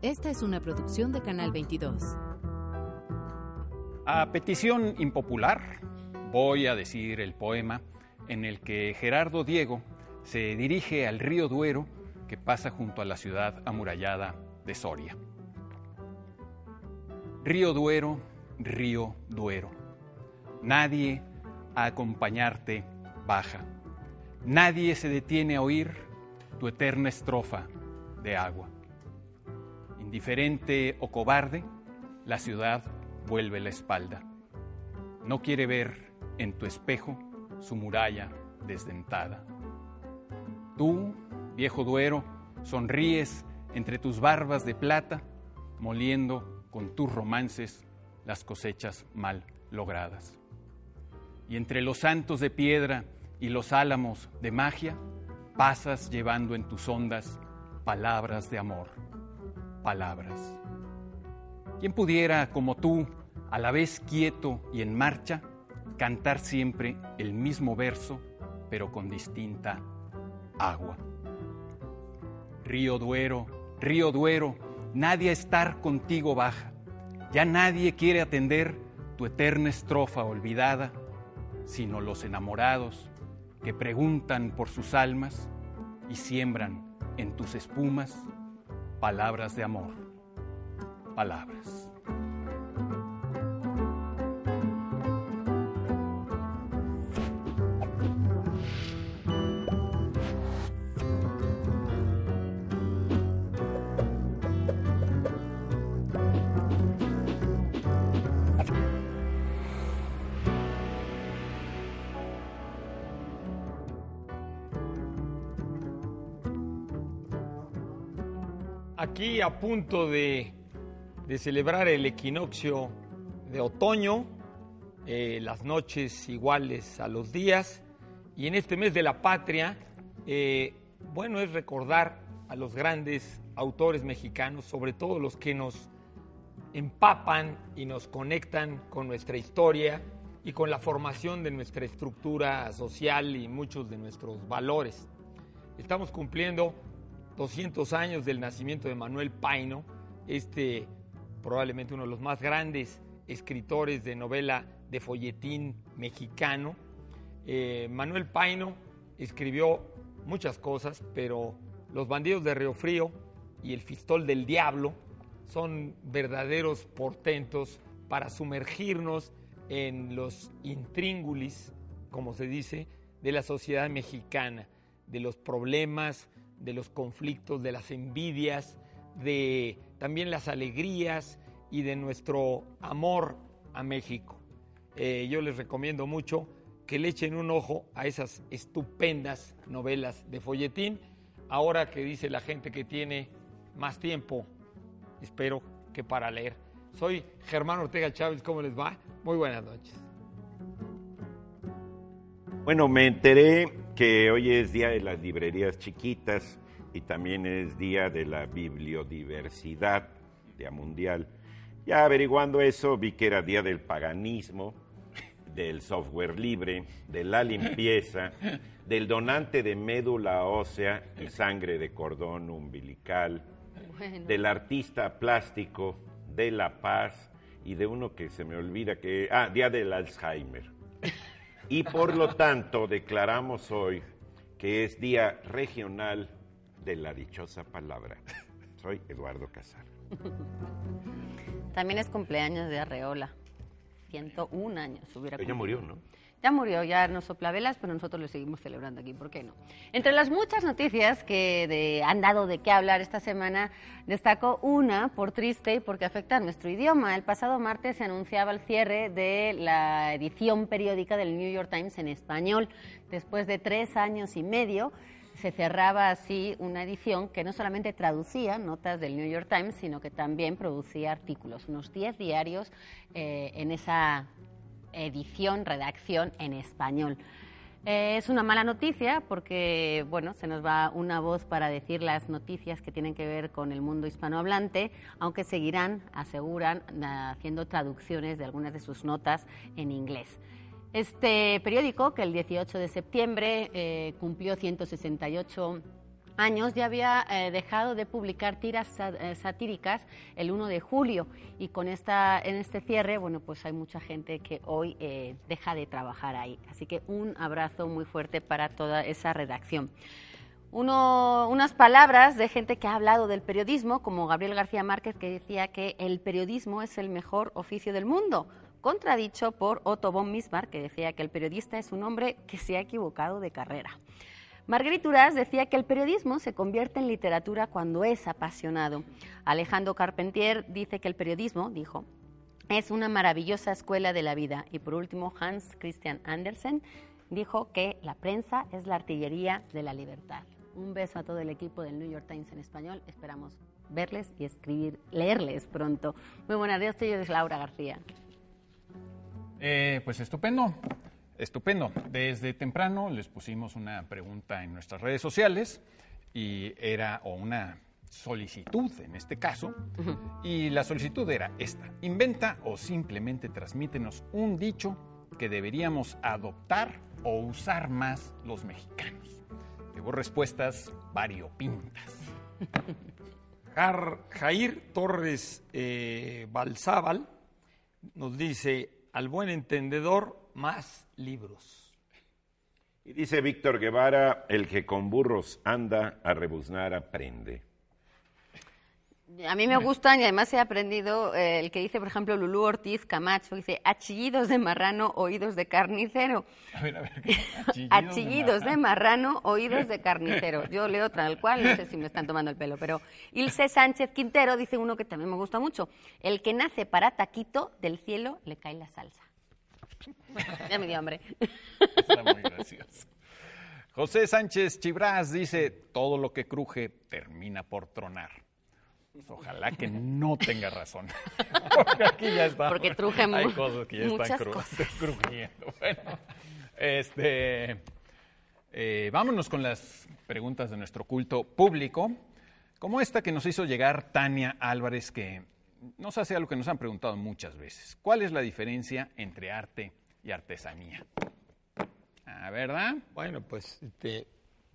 Esta es una producción de Canal 22. A petición impopular, voy a decir el poema en el que Gerardo Diego se dirige al río Duero que pasa junto a la ciudad amurallada de Soria. Río Duero, río Duero, nadie a acompañarte baja, nadie se detiene a oír tu eterna estrofa de agua. Indiferente o cobarde, la ciudad vuelve la espalda. No quiere ver en tu espejo su muralla desdentada. Tú, viejo Duero, sonríes entre tus barbas de plata, moliendo con tus romances las cosechas mal logradas. Y entre los santos de piedra y los álamos de magia, pasas llevando en tus ondas palabras de amor, palabras. ¿Quién pudiera, como tú, a la vez quieto y en marcha, cantar siempre el mismo verso, pero con distinta agua? Río Duero, Río Duero, nadie a estar contigo baja, ya nadie quiere atender tu eterna estrofa olvidada, sino los enamorados que preguntan por sus almas y siembran en tus espumas palabras de amor, palabras. Aquí a punto de, celebrar el equinoccio de otoño, eh, las noches iguales a los días, y en este mes de la patria, eh, bueno, es recordar a los grandes autores mexicanos, sobre todo los que nos empapan y nos conectan con nuestra historia y con la formación de nuestra estructura social y muchos de nuestros valores. Estamos cumpliendo 200 años del nacimiento de Manuel Paino, este probablemente uno de los más grandes escritores de novela de folletín mexicano. Eh, Manuel Paino escribió muchas cosas, pero Los bandidos de Río Frío y El Fistol del Diablo son verdaderos portentos para sumergirnos en los intríngulis, como se dice, de la sociedad mexicana, de los problemas, de los conflictos, de las envidias, de también las alegrías y de nuestro amor a México. Eh, yo les recomiendo mucho que le echen un ojo a esas estupendas novelas de folletín, ahora que dice la gente que tiene más tiempo, espero que para leer. Soy Germán Ortega Chávez, ¿cómo les va? Muy buenas noches. Bueno, me enteré que hoy es Día de las Librerías Chiquitas y también es Día de la Bibliodiversidad, Día Mundial. Ya averiguando eso, vi que era Día del Paganismo, del software libre, de la limpieza, del donante de médula ósea y sangre de cordón umbilical, del artista plástico, de la paz y de uno que se me olvida que... Ah, Día del Alzheimer. Y por lo tanto declaramos hoy que es Día Regional de la Dichosa Palabra. Soy Eduardo Casar. También es cumpleaños de Arreola. 101 años hubiera Ella murió, ¿no? Ya murió, ya no sopla velas, pero nosotros lo seguimos celebrando aquí, ¿por qué no? Entre las muchas noticias que han dado de qué hablar esta semana, destaco una por triste y porque afecta a nuestro idioma. El pasado martes se anunciaba el cierre de la edición periódica del New York Times en español. Después de tres años y medio, se cerraba así una edición que no solamente traducía notas del New York Times, sino que también producía artículos, unos diez diarios eh, en esa edición, redacción en español. Eh, es una mala noticia porque, bueno, se nos va una voz para decir las noticias que tienen que ver con el mundo hispanohablante, aunque seguirán, aseguran, haciendo traducciones de algunas de sus notas en inglés. Este periódico, que el 18 de septiembre eh, cumplió 168 años ya había eh, dejado de publicar tiras eh, satíricas el 1 de julio y con esta en este cierre, bueno, pues hay mucha gente que hoy eh, deja de trabajar ahí. Así que un abrazo muy fuerte para toda esa redacción. Uno- unas palabras de gente que ha hablado del periodismo, como Gabriel García Márquez, que decía que el periodismo es el mejor oficio del mundo, contradicho por Otto von Bismarck, que decía que el periodista es un hombre que se ha equivocado de carrera. Marguerite Duras decía que el periodismo se convierte en literatura cuando es apasionado. Alejandro Carpentier dice que el periodismo, dijo, es una maravillosa escuela de la vida. Y por último, Hans Christian Andersen dijo que la prensa es la artillería de la libertad. Un beso a todo el equipo del New York Times en español. Esperamos verles y escribir, leerles pronto. Muy buenas yo soy Laura García. Eh, pues estupendo, estupendo. Desde temprano les pusimos una pregunta en nuestras redes sociales y era, o una solicitud en este caso, y la solicitud era esta. Inventa o simplemente transmítenos un dicho que deberíamos adoptar o usar más los mexicanos. Llegó respuestas variopintas. Jar- Jair Torres eh, Balzábal nos dice, al buen entendedor, más libros. Y dice Víctor Guevara, el que con burros anda, a rebuznar aprende. A mí me gustan y además he aprendido eh, el que dice, por ejemplo, Lulú Ortiz Camacho, dice, achillidos de marrano, oídos de carnicero. A ver, a ver. Achillidos de marrano, oídos de carnicero. Yo leo tal cual, no sé si me están tomando el pelo, pero Ilse Sánchez Quintero dice uno que también me gusta mucho. El que nace para taquito, del cielo le cae la salsa. Ya me dio hambre. Está muy gracioso. José Sánchez Chibras dice, todo lo que cruje termina por tronar. Pues ojalá que no tenga razón. Porque aquí ya está. Porque truje Hay cosas que ya están muchas cru- cosas. crujiendo. Bueno, este, eh, vámonos con las preguntas de nuestro culto público. Como esta que nos hizo llegar Tania Álvarez, que nos hace algo que nos han preguntado muchas veces. ¿Cuál es la diferencia entre arte y artesanía? Ah, ¿verdad? Bueno, pues este,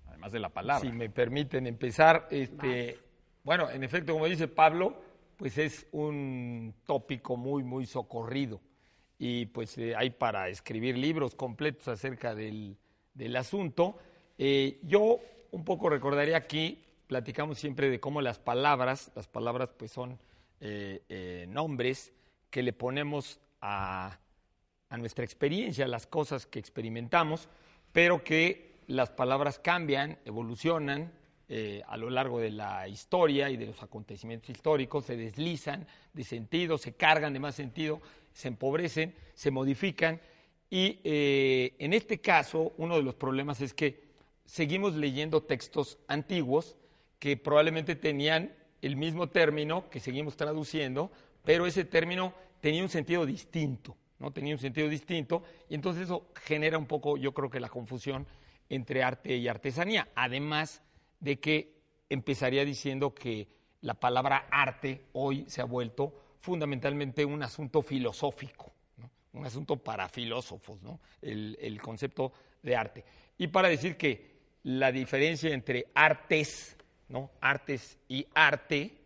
Además de la palabra. si me permiten empezar, este, bueno, en efecto, como dice Pablo, pues es un tópico muy, muy socorrido. Y pues eh, hay para escribir libros completos acerca del, del asunto. Eh, yo un poco recordaría aquí, platicamos siempre de cómo las palabras, las palabras pues son eh, eh, nombres que le ponemos a, a nuestra experiencia, a las cosas que experimentamos, pero que las palabras cambian, evolucionan eh, a lo largo de la historia y de los acontecimientos históricos, se deslizan de sentido, se cargan de más sentido, se empobrecen, se modifican. Y en este caso uno de los problemas es que seguimos leyendo textos antiguos que probablemente tenían el mismo término que seguimos traduciendo, pero ese término tenía un sentido distinto, ¿no? Tenía un sentido distinto y entonces eso genera un poco, yo creo que la confusión entre arte y artesanía, además de que empezaría diciendo que la palabra arte hoy se ha vuelto fundamentalmente un asunto filosófico, un asunto para filósofos, ¿no? el concepto de arte. Y para decir que la diferencia entre artes, ¿no? artes y arte,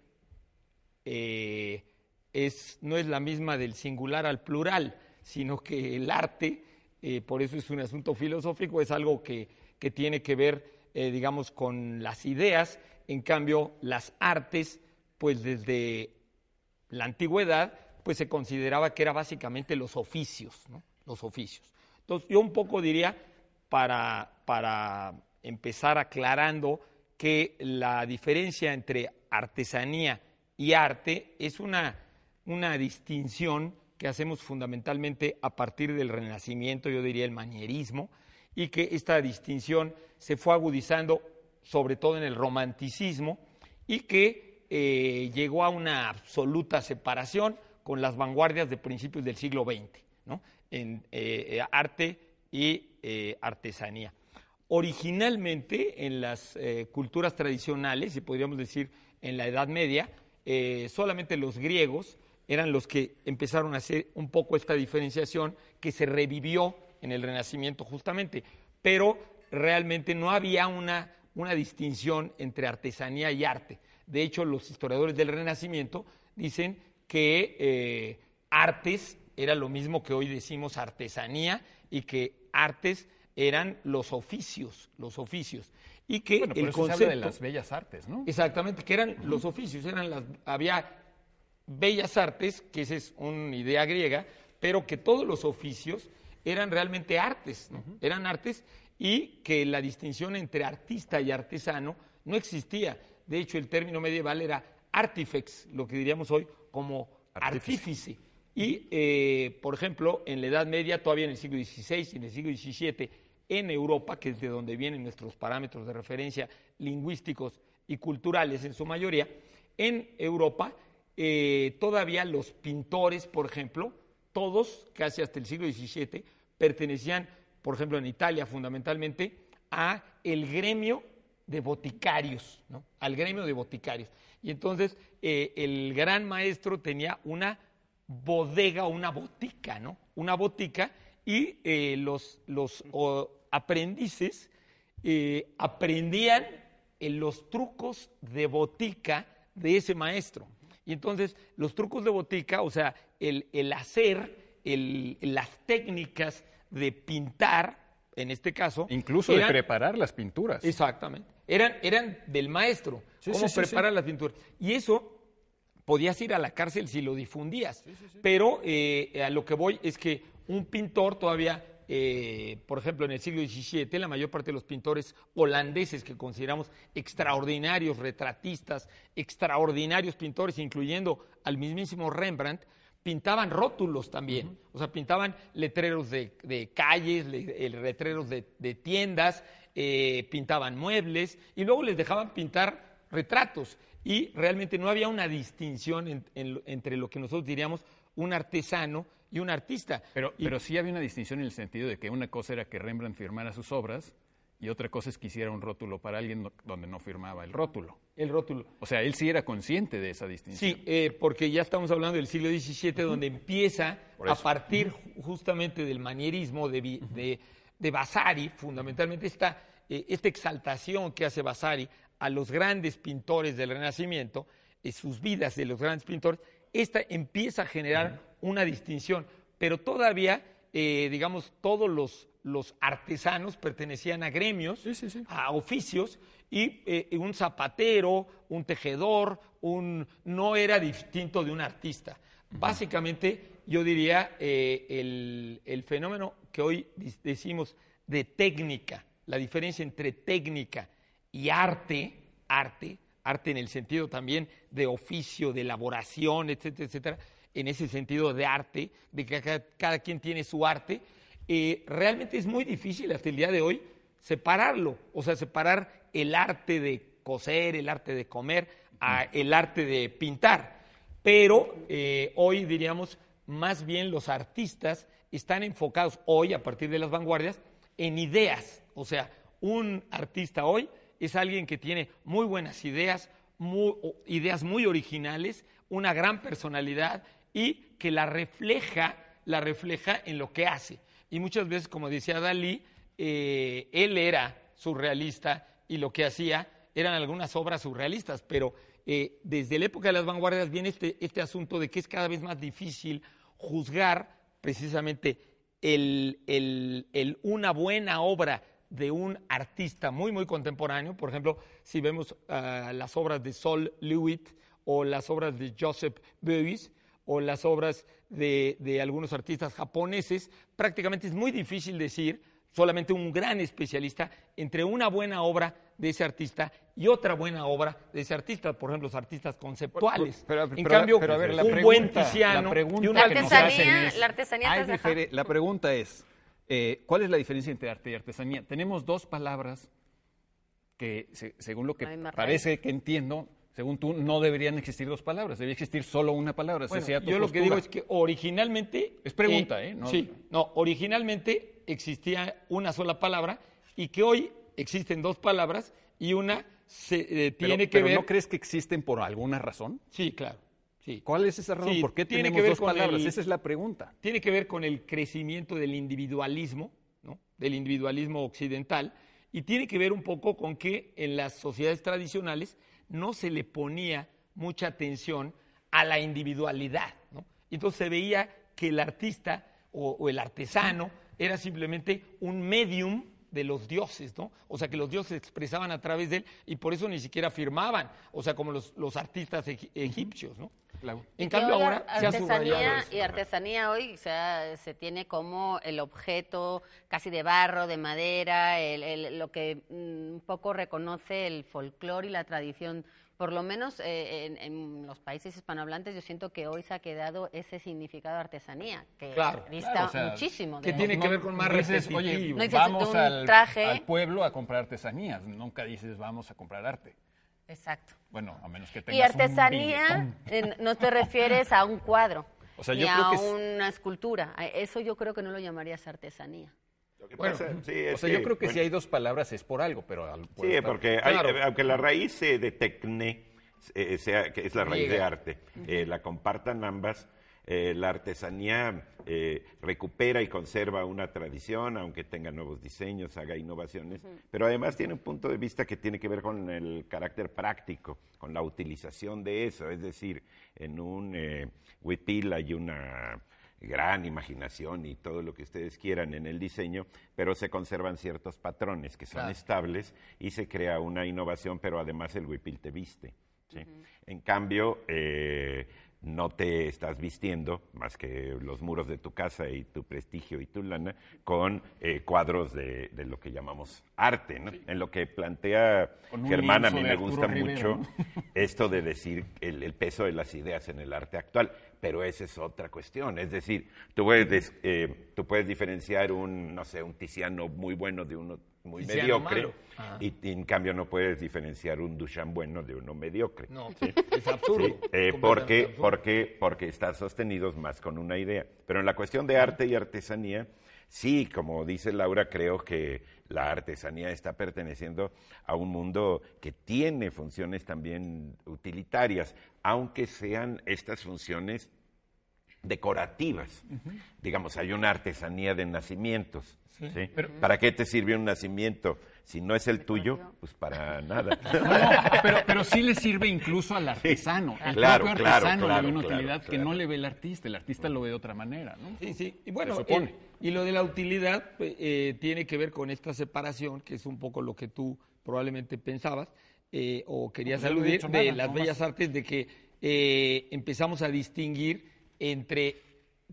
eh, es, no es la misma del singular al plural, sino que el arte, eh, por eso es un asunto filosófico, es algo que, que tiene que ver, eh, digamos, con las ideas. En cambio, las artes, pues desde la antigüedad, pues se consideraba que era básicamente los oficios. Los oficios. Entonces, yo un poco diría, para, para empezar aclarando, que la diferencia entre artesanía y arte es una, una distinción que hacemos fundamentalmente a partir del Renacimiento, yo diría el manierismo, y que esta distinción se fue agudizando sobre todo en el romanticismo y que eh, llegó a una absoluta separación con las vanguardias de principios del siglo XX, ¿no? en eh, arte y eh, artesanía. Originalmente en las eh, culturas tradicionales, y podríamos decir en la Edad Media, eh, solamente los griegos eran los que empezaron a hacer un poco esta diferenciación que se revivió en el Renacimiento justamente, pero realmente no había una una distinción entre artesanía y arte. De hecho, los historiadores del Renacimiento dicen que eh, artes era lo mismo que hoy decimos artesanía y que artes eran los oficios, los oficios. Y que Bueno, por el eso se concepto habla de las bellas artes, ¿no? Exactamente, que eran los oficios, eran las, había bellas artes, que esa es una idea griega, pero que todos los oficios eran realmente artes, ¿no? eran artes y que la distinción entre artista y artesano no existía. De hecho, el término medieval era artifex, lo que diríamos hoy como artífice. Y, eh, por ejemplo, en la Edad Media, todavía en el siglo XVI y en el siglo XVII, en Europa, que es de donde vienen nuestros parámetros de referencia lingüísticos y culturales en su mayoría, en Europa eh, todavía los pintores, por ejemplo, todos, casi hasta el siglo XVII, pertenecían, por ejemplo, en Italia fundamentalmente, a el gremio de boticarios, ¿no? al gremio de boticarios. Y entonces eh, el gran maestro tenía una bodega una botica, ¿no? Una botica y eh, los, los aprendices eh, aprendían eh, los trucos de botica de ese maestro. Y entonces los trucos de botica, o sea, el, el hacer, el- las técnicas de pintar, en este caso, Incluso de preparar las pinturas. Exactamente. Eran, eran del maestro. Sí, cómo sí, sí, preparar las pinturas. Y eso podías ir a la cárcel si lo difundías. Pero eh, a lo que voy es que un pintor todavía, eh, por ejemplo, en el siglo XVII, la mayor parte de los pintores holandeses que consideramos extraordinarios retratistas, extraordinarios pintores, incluyendo al mismísimo Rembrandt, pintaban rótulos también, o sea, pintaban letreros de, de calles, le- eh, letreros de, de tiendas, eh, pintaban muebles y luego les dejaban pintar retratos. Y realmente no había una distinción en- en lo- entre lo que nosotros diríamos un artesano y un artista. Pero, Y- pero sí había una distinción en el sentido de que una cosa era que Rembrandt firmara sus obras y otra cosa es que hiciera un rótulo para alguien do- donde no firmaba el rótulo. el rótulo. O sea, él sí era consciente de esa distinción. Sí, eh, porque ya estamos hablando del siglo XVII, donde empieza a partir ju- justamente del manierismo de, de, de Vasari, fundamentalmente esta, eh, esta exaltación que hace Vasari a los grandes pintores del Renacimiento, eh, sus vidas de los grandes pintores, esta empieza a generar una distinción, pero todavía, eh, digamos, todos los, los artesanos pertenecían a gremios, a oficios, y eh, un zapatero, un tejedor, un, no era distinto de un artista. Básicamente, yo diría, eh, el, el fenómeno que hoy decimos de técnica, la diferencia entre técnica y arte, arte, arte en el sentido también de oficio, de elaboración, etcétera, etcétera, en ese sentido de arte, de que cada, cada quien tiene su arte, eh, realmente es muy difícil hasta el día de hoy separarlo, o sea, separar el arte de coser, el arte de comer, a el arte de pintar. Pero eh, hoy diríamos, más bien los artistas están enfocados hoy, a partir de las vanguardias, en ideas. O sea, un artista hoy es alguien que tiene muy buenas ideas, ideas muy originales, una gran personalidad y que la refleja, la refleja en lo que hace. Y muchas veces, como decía Dalí, eh, él era surrealista y lo que hacía eran algunas obras surrealistas, pero eh, desde la época de las vanguardias viene este, este asunto de que es cada vez más difícil juzgar precisamente el, el- el- una buena obra de un artista muy, muy contemporáneo. Por ejemplo, si vemos ah, las obras de Sol Lewitt o las obras de Joseph Beuys o las obras de, de algunos artistas japoneses, prácticamente es muy difícil decir, solamente un gran especialista, entre una buena obra de ese artista y otra buena obra de ese artista, por ejemplo, los artistas conceptuales. Pero- en pero- cambio, a ver, la un pregunta- buen Tiziano la pregunta y un La artesanía, La pregunta es, eh, ¿cuál es la diferencia entre arte y artesanía? Tenemos dos palabras que, se- según lo que raíz. parece que entiendo, según tú, no deberían existir dos palabras, debería existir solo una palabra. Bueno, yo lo que digo es que originalmente... Es pregunta, ¿eh? No- Sí, no, originalmente existía una sola palabra y que hoy existen dos palabras y una se, eh, Pero- tiene que pero ver... ¿no crees que existen por alguna razón? Sí, claro. Sí. ¿Cuál es esa razón? Sí, ¿Por qué tiene tenemos que ver dos con palabras? el- Esa es la pregunta. tiene que ver con el crecimiento del individualismo, ¿no? del individualismo occidental, Y tiene que ver un poco con que en las sociedades tradicionales no se le ponía mucha atención a la individualidad. ¿no? Entonces se veía que el artista o, o el artesano era simplemente un medium de los dioses, ¿no? O sea, que los dioses se expresaban a través de él y por eso ni siquiera firmaban, o sea, como los, los artistas egi- egipcios, ¿no? Claro. En cambio ahora se ha subrayado artesanía y artesanía hoy se, tiene como el objeto casi de barro, de madera, el- el- lo que mm, un poco reconoce el folclore y la tradición. Por lo menos eh, en, en los países hispanohablantes yo siento que hoy se ha quedado ese significado de artesanía, que Claro, dista claro, o sea, muchísimo. que tiene que ver con más dices, oye, No dices, vamos un al, traje. al pueblo a comprar artesanías. Nunca dices, vamos a comprar arte. Exacto. Bueno, a menos que Y tengas artesanía, eh, no te refieres a un cuadro, O sea, ni yo a creo que es- una escultura. A Eso yo creo que no lo llamarías artesanía. Lo que Bueno, pasa- sí, O sea, yo creo que bueno, si hay dos palabras es por algo, pero Sí, estar- porque hay- Claro. aunque la raíz eh, de tecne, eh, sea, que es la raíz de arte, eh, la compartan ambas, eh, la artesanía eh, recupera y conserva una tradición, aunque tenga nuevos diseños, haga innovaciones, pero además tiene un punto de vista que tiene que ver con el carácter práctico, con la utilización de eso, es decir, en un eh, huipil hay una gran imaginación y todo lo que ustedes quieran en el diseño, pero se conservan ciertos patrones que son Claro. estables y se crea una innovación, pero además el huipil te viste. ¿sí? En cambio, eh, no te estás vistiendo, más que los muros de tu casa y tu prestigio y tu lana, con eh, cuadros de, de lo que llamamos arte. ¿no? En lo que plantea Germán, a mí me Arturo gusta Rivero, mucho esto de decir el, el peso de las ideas en el arte actual, pero esa es otra cuestión. Es decir, tú puedes, des- eh, tú puedes diferenciar un, no sé, un Tiziano muy bueno de uno muy mediocre, y, y en cambio no puedes diferenciar un Duchamp bueno de uno mediocre. No, es absurdo. Sí, eh, porque, absurdo. porque, porque están sostenidos más con una idea. Pero en la cuestión de arte y artesanía, sí, como dice Laura, creo que la artesanía está perteneciendo a un mundo que tiene funciones también utilitarias, aunque sean estas funciones decorativas. Digamos, hay una artesanía de nacimientos. ¿sí? ¿Para qué te sirve un nacimiento? Si no es el tuyo, pues para nada. No, pero, pero sí le sirve incluso al artesano. El Claro, propio claro, artesano le claro, ve una claro, utilidad que claro. no le ve el artista. El artista lo ve de otra manera, ¿no? Sí, sí. Y bueno, eh, y lo de la utilidad pues, eh, tiene que ver con esta separación, que es un poco lo que tú probablemente pensabas eh, o querías No, he aludir de nada, las bellas artes, de que eh, empezamos a distinguir entre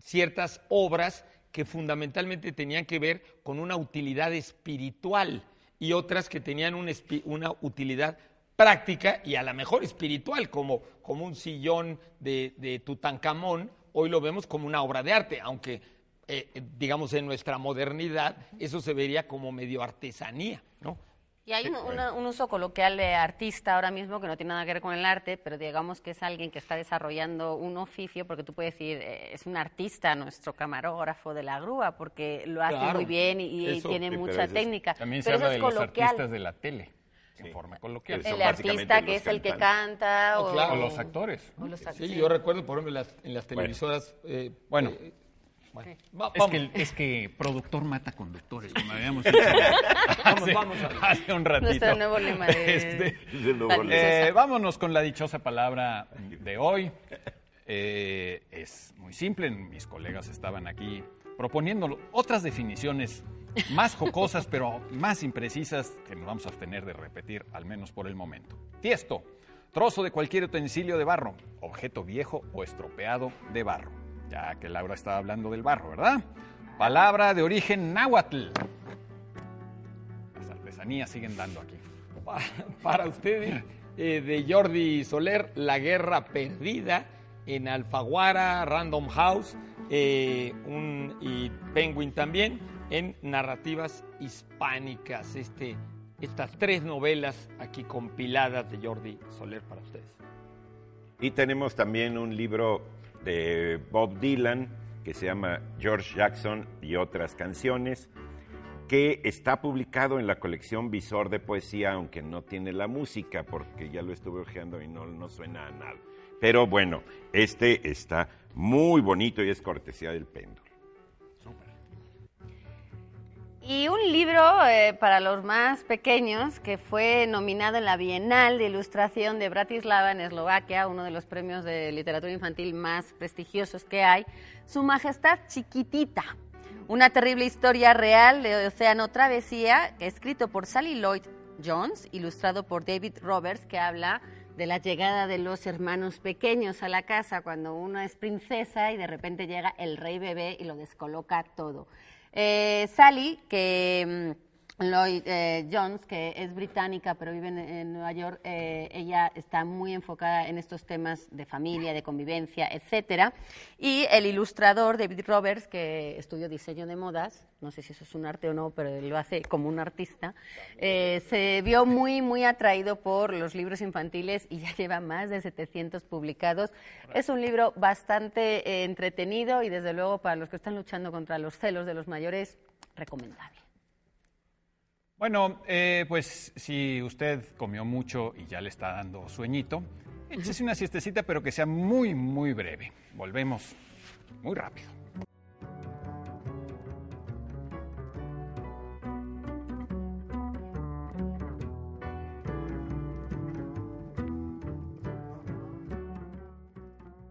ciertas obras que fundamentalmente tenían que ver con una utilidad espiritual y otras que tenían una utilidad práctica y a lo mejor espiritual, como, como un sillón de, de Tutankamón, hoy lo vemos como una obra de arte, aunque eh, digamos en nuestra modernidad eso se vería como medio artesanía, ¿no? Y hay un, una- un uso coloquial de artista ahora mismo que no tiene nada que ver con el arte, pero digamos que es alguien que está desarrollando un oficio, porque tú puedes decir, eh, es un artista, nuestro camarógrafo de la grúa, porque lo hace Claro, muy bien y, tiene mucha técnica. También se pero habla eso de los coloquial. artistas de la tele, en forma coloquial. El artista que es el que canta o, claro. O los actores. o los act- Sí, sí. yo recuerdo, por ejemplo, en las, en las televisoras. eh, Bueno. eh, bueno, va- Es vamos. que, es que productor mata conductores, como habíamos dicho hace, vamos a- hace un ratito. Nuestro nuevo lema de... Este, Es el nuevo Dale, lema. Eh, vámonos con la dichosa palabra de hoy. Eh, es muy simple, mis colegas estaban aquí proponiendo otras definiciones más jocosas, pero más imprecisas, que nos vamos a abstener de repetir, al menos por el momento. Tiesto, trozo de cualquier utensilio de barro, objeto viejo o estropeado de barro. Ya que Laura estaba hablando del barro, ¿verdad? Palabra de origen náhuatl. Las artesanías siguen dando aquí. Pa- para ustedes, eh, de Jordi Soler, La Guerra Perdida, en Alfaguara, Random House, eh, un, y Penguin también, en Narrativas Hispánicas. Este, estas tres novelas aquí compiladas de Jordi Soler para ustedes. Y tenemos también un libro de Bob Dylan que se llama George Jackson y otras canciones, que está publicado en la colección Visor de Poesía, aunque no tiene la música, porque ya lo estuve ojeando y no, no suena a nada. Pero bueno, este está muy bonito y es cortesía del péndulo. Y un libro eh, para los más pequeños que fue nominado en la Bienal de Ilustración de Bratislava en Eslovaquia, uno de los premios de literatura infantil más prestigiosos que hay, Su Majestad Chiquitita, una terrible historia real de Océano Travesía, escrito por Sally Lloyd Jones, ilustrado por David Roberts, que habla de la llegada de los hermanos pequeños a la casa cuando uno es princesa y de repente llega el rey bebé y lo descoloca todo. Eh, Sally, que mm, Lloyd eh, Jones, que es británica pero vive en, Nueva York, eh, ella está muy enfocada en estos temas de familia, de convivencia, etcétera. Y el ilustrador David Roberts, que estudió diseño de modas, no sé si eso es un arte o no, pero lo hace como un artista, eh, se vio muy, muy atraído por los libros infantiles y ya lleva más de 700 publicados. Es un libro bastante entretenido y desde luego para los que están luchando contra los celos de los mayores, recomendable. Bueno, eh, pues si usted comió mucho y ya le está dando sueñito, échese una siestecita, pero que sea muy, muy breve. Volvemos muy rápido.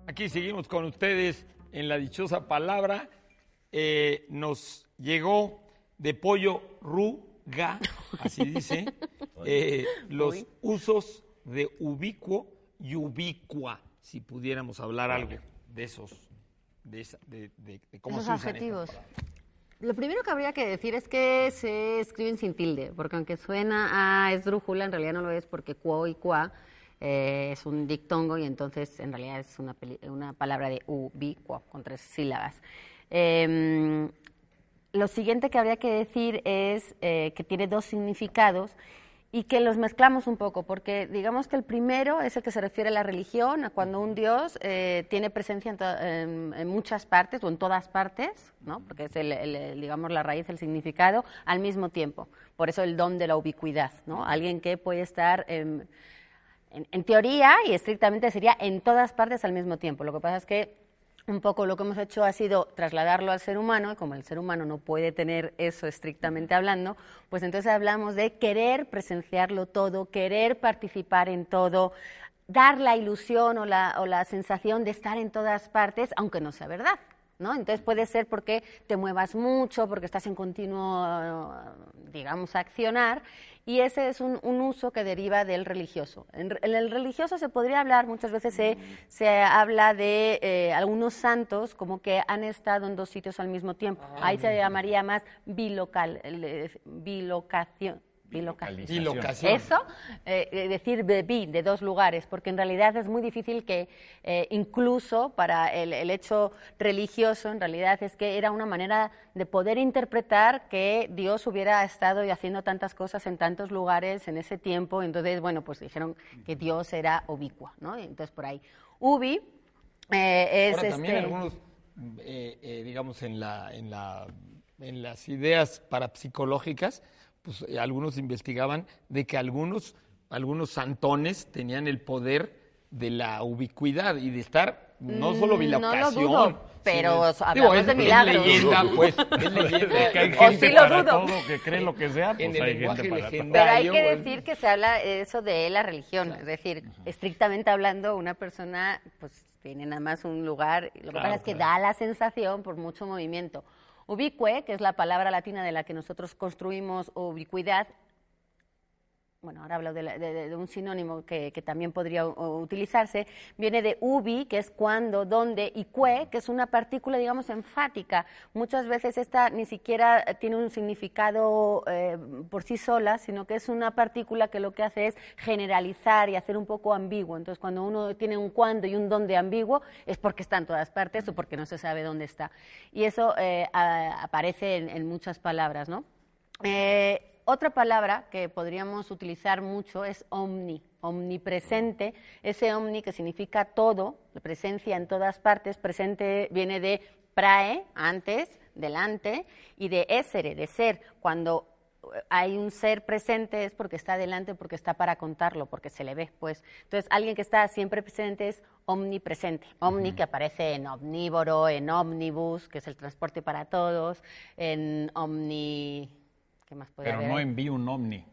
Aquí seguimos con ustedes en la dichosa palabra. Eh, nos llegó de pollo ruga, así dice, eh, los usos de ubicuo y ubicua, si pudiéramos hablar algo de esos, de, esa- de- de- de cómo Esos se usan adjetivos. Lo primero que habría que decir es que se escriben sin tilde, porque aunque suena a esdrújula, en realidad no lo es porque cuo y qua eh, es un dictongo y entonces en realidad es una, peli- una palabra de ubicuo, con tres sílabas. Em, lo siguiente que habría que decir es eh, que tiene dos significados y que los mezclamos un poco, porque digamos que el primero es el que se refiere a la religión, a cuando un dios eh, tiene presencia en, muchas partes o en todas partes, ¿no? porque es el, digamos la raíz, el significado, al mismo tiempo. Por eso el don de la ubicuidad, ¿no? alguien que puede estar en teoría y estrictamente sería en todas partes al mismo tiempo. Lo que pasa es que un poco lo que hemos hecho ha sido trasladarlo al ser humano, y como el ser humano no puede tener eso estrictamente hablando, pues entonces hablamos de querer presenciarlo todo, querer participar en todo, dar la ilusión o la, o la sensación de estar en todas partes, aunque no sea verdad. ¿No? Entonces puede ser porque te muevas mucho, porque estás en continuo, digamos, accionar, y ese es un, un uso que deriva del religioso. En, en el religioso se podría hablar, muchas veces se, se habla de eh, algunos santos como que han estado en dos sitios al mismo tiempo. Ahí se llamaría más bilocal, bilocación. Bilocación. Bilocación. Eso, eh, eh, decir de bi, de dos lugares, porque en realidad es muy difícil que, eh, incluso para el, el hecho religioso, en realidad es que era una manera de poder interpretar que Dios hubiera estado y haciendo tantas cosas en tantos lugares en ese tiempo. Entonces, bueno, pues dijeron que Dios era ubicuo, ¿no? Entonces, por ahí. Ubi eh, es Ahora, también este- algunos, eh, eh, digamos, en, la, en, la, en las ideas parapsicológicas, pues eh, algunos investigaban de que algunos, algunos santones tenían el poder de la ubicuidad y de estar no solo Mm, bilocación. no lo dudo, pero sino- hablamos es, de es milagros. leyenda, pues, es leyenda. Que hay O gente sí lo para dudo. todo, que cree lo que sea, pues hay gente para todo. Pero hay que pues. decir que se habla eso de la religión, es decir, estrictamente hablando, una persona pues tiene nada más un lugar, lo que Claro, pasa es que claro. da la sensación por mucho movimiento. Ubique, que es la palabra latina de la que nosotros construimos ubicuidad, bueno, ahora hablo de, un sinónimo que, también podría utilizarse, viene de ubi, que es cuando, donde, y que, que es una partícula, digamos, enfática. Muchas veces esta ni siquiera tiene un significado eh, por sí sola, sino que es una partícula que lo que hace es generalizar y hacer un poco ambiguo. Entonces, cuando uno tiene un cuando y un donde ambiguo, es porque está en todas partes o porque no se sabe dónde está. Y eso eh, aparece en, en muchas palabras, ¿no? Eh, otra palabra que podríamos utilizar mucho es omni, omnipresente. Ese omni que significa todo, la presencia en todas partes, presente viene de prae, antes, delante, y de essere, de ser. Cuando eh, hay un ser presente es porque está delante, porque está para contarlo, porque se le ve, pues. Entonces, alguien que está siempre presente es omnipresente. Omni que aparece en omnívoro, en omnibus, que es el transporte para todos, en omni ¿Qué más puede Pero haber no ahí? envíe un ovni.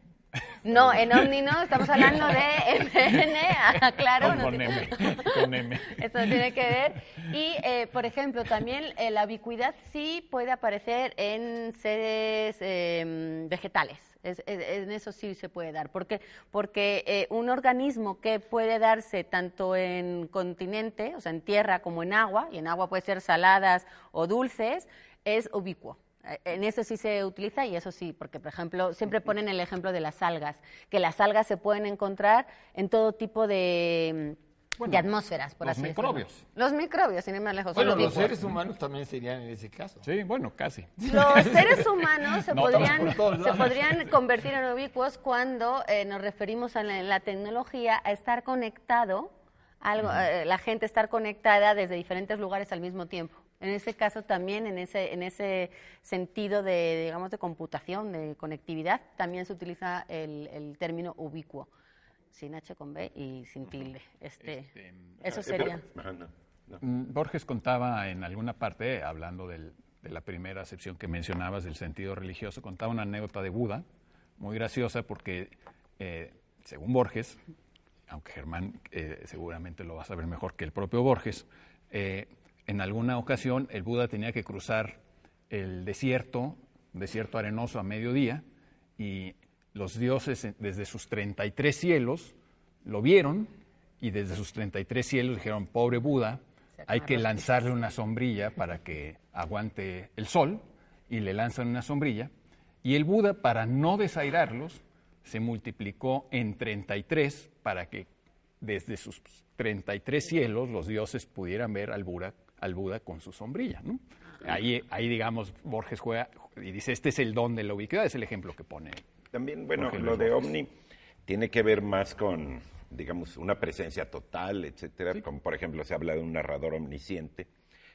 No, en Omni no, estamos hablando de MN, claro. No, con tiene- M, con M. Esto tiene que ver. Y, eh, por ejemplo, también eh, la ubicuidad sí puede aparecer en seres eh, vegetales. Es- es- en eso sí se puede dar. Porque, porque eh, un organismo que puede darse tanto en continente, o sea, en tierra como en agua, y en agua puede ser saladas o dulces, es ubicuo. En eso sí se utiliza y eso sí, porque por ejemplo, siempre ponen el ejemplo de las algas, que las algas se pueden encontrar en todo tipo de, de atmósferas, por los así decirlo. microbios. Los microbios, sin ir más lejos. Bueno, los seres humanos también serían en ese caso. Sí, bueno, casi. Los seres humanos se, No, podrían, se podrían convertir en ubicuos cuando eh, nos referimos a la, la tecnología a estar conectado, algo, eh, la gente estar conectada desde diferentes lugares al mismo tiempo. En ese caso también, en ese, en ese sentido de, digamos, de computación, de conectividad, también se utiliza el, el término ubicuo, sin H con B y sin tilde. Este, eso Eh, sería. pero- ajá, no, no. Mm, Borges contaba en alguna parte, hablando del- de la primera acepción que mencionabas del sentido religioso, contaba una anécdota de Buda, muy graciosa porque, eh, según Borges, aunque Germán eh, seguramente lo va a saber mejor que el propio Borges, eh, en alguna ocasión el Buda tenía que cruzar el desierto, desierto arenoso a mediodía, y los dioses eh, desde sus 33 cielos lo vieron y desde sus 33 cielos dijeron, pobre Buda, hay que lanzarle una sombrilla para que aguante el sol, y le lanzan una sombrilla, y el Buda, para no desairarlos, se multiplicó en 33 para que desde sus 33 cielos los dioses pudieran ver al Buda, al Buda con su sombrilla. ¿no? Ahí, ahí, digamos, Borges juega y dice, este es el don de la ubicuidad, es el ejemplo que pone. También, bueno, lo de Borges. Omni tiene que ver más con, digamos, una presencia total, etcétera. Como por ejemplo se habla de un narrador omnisciente.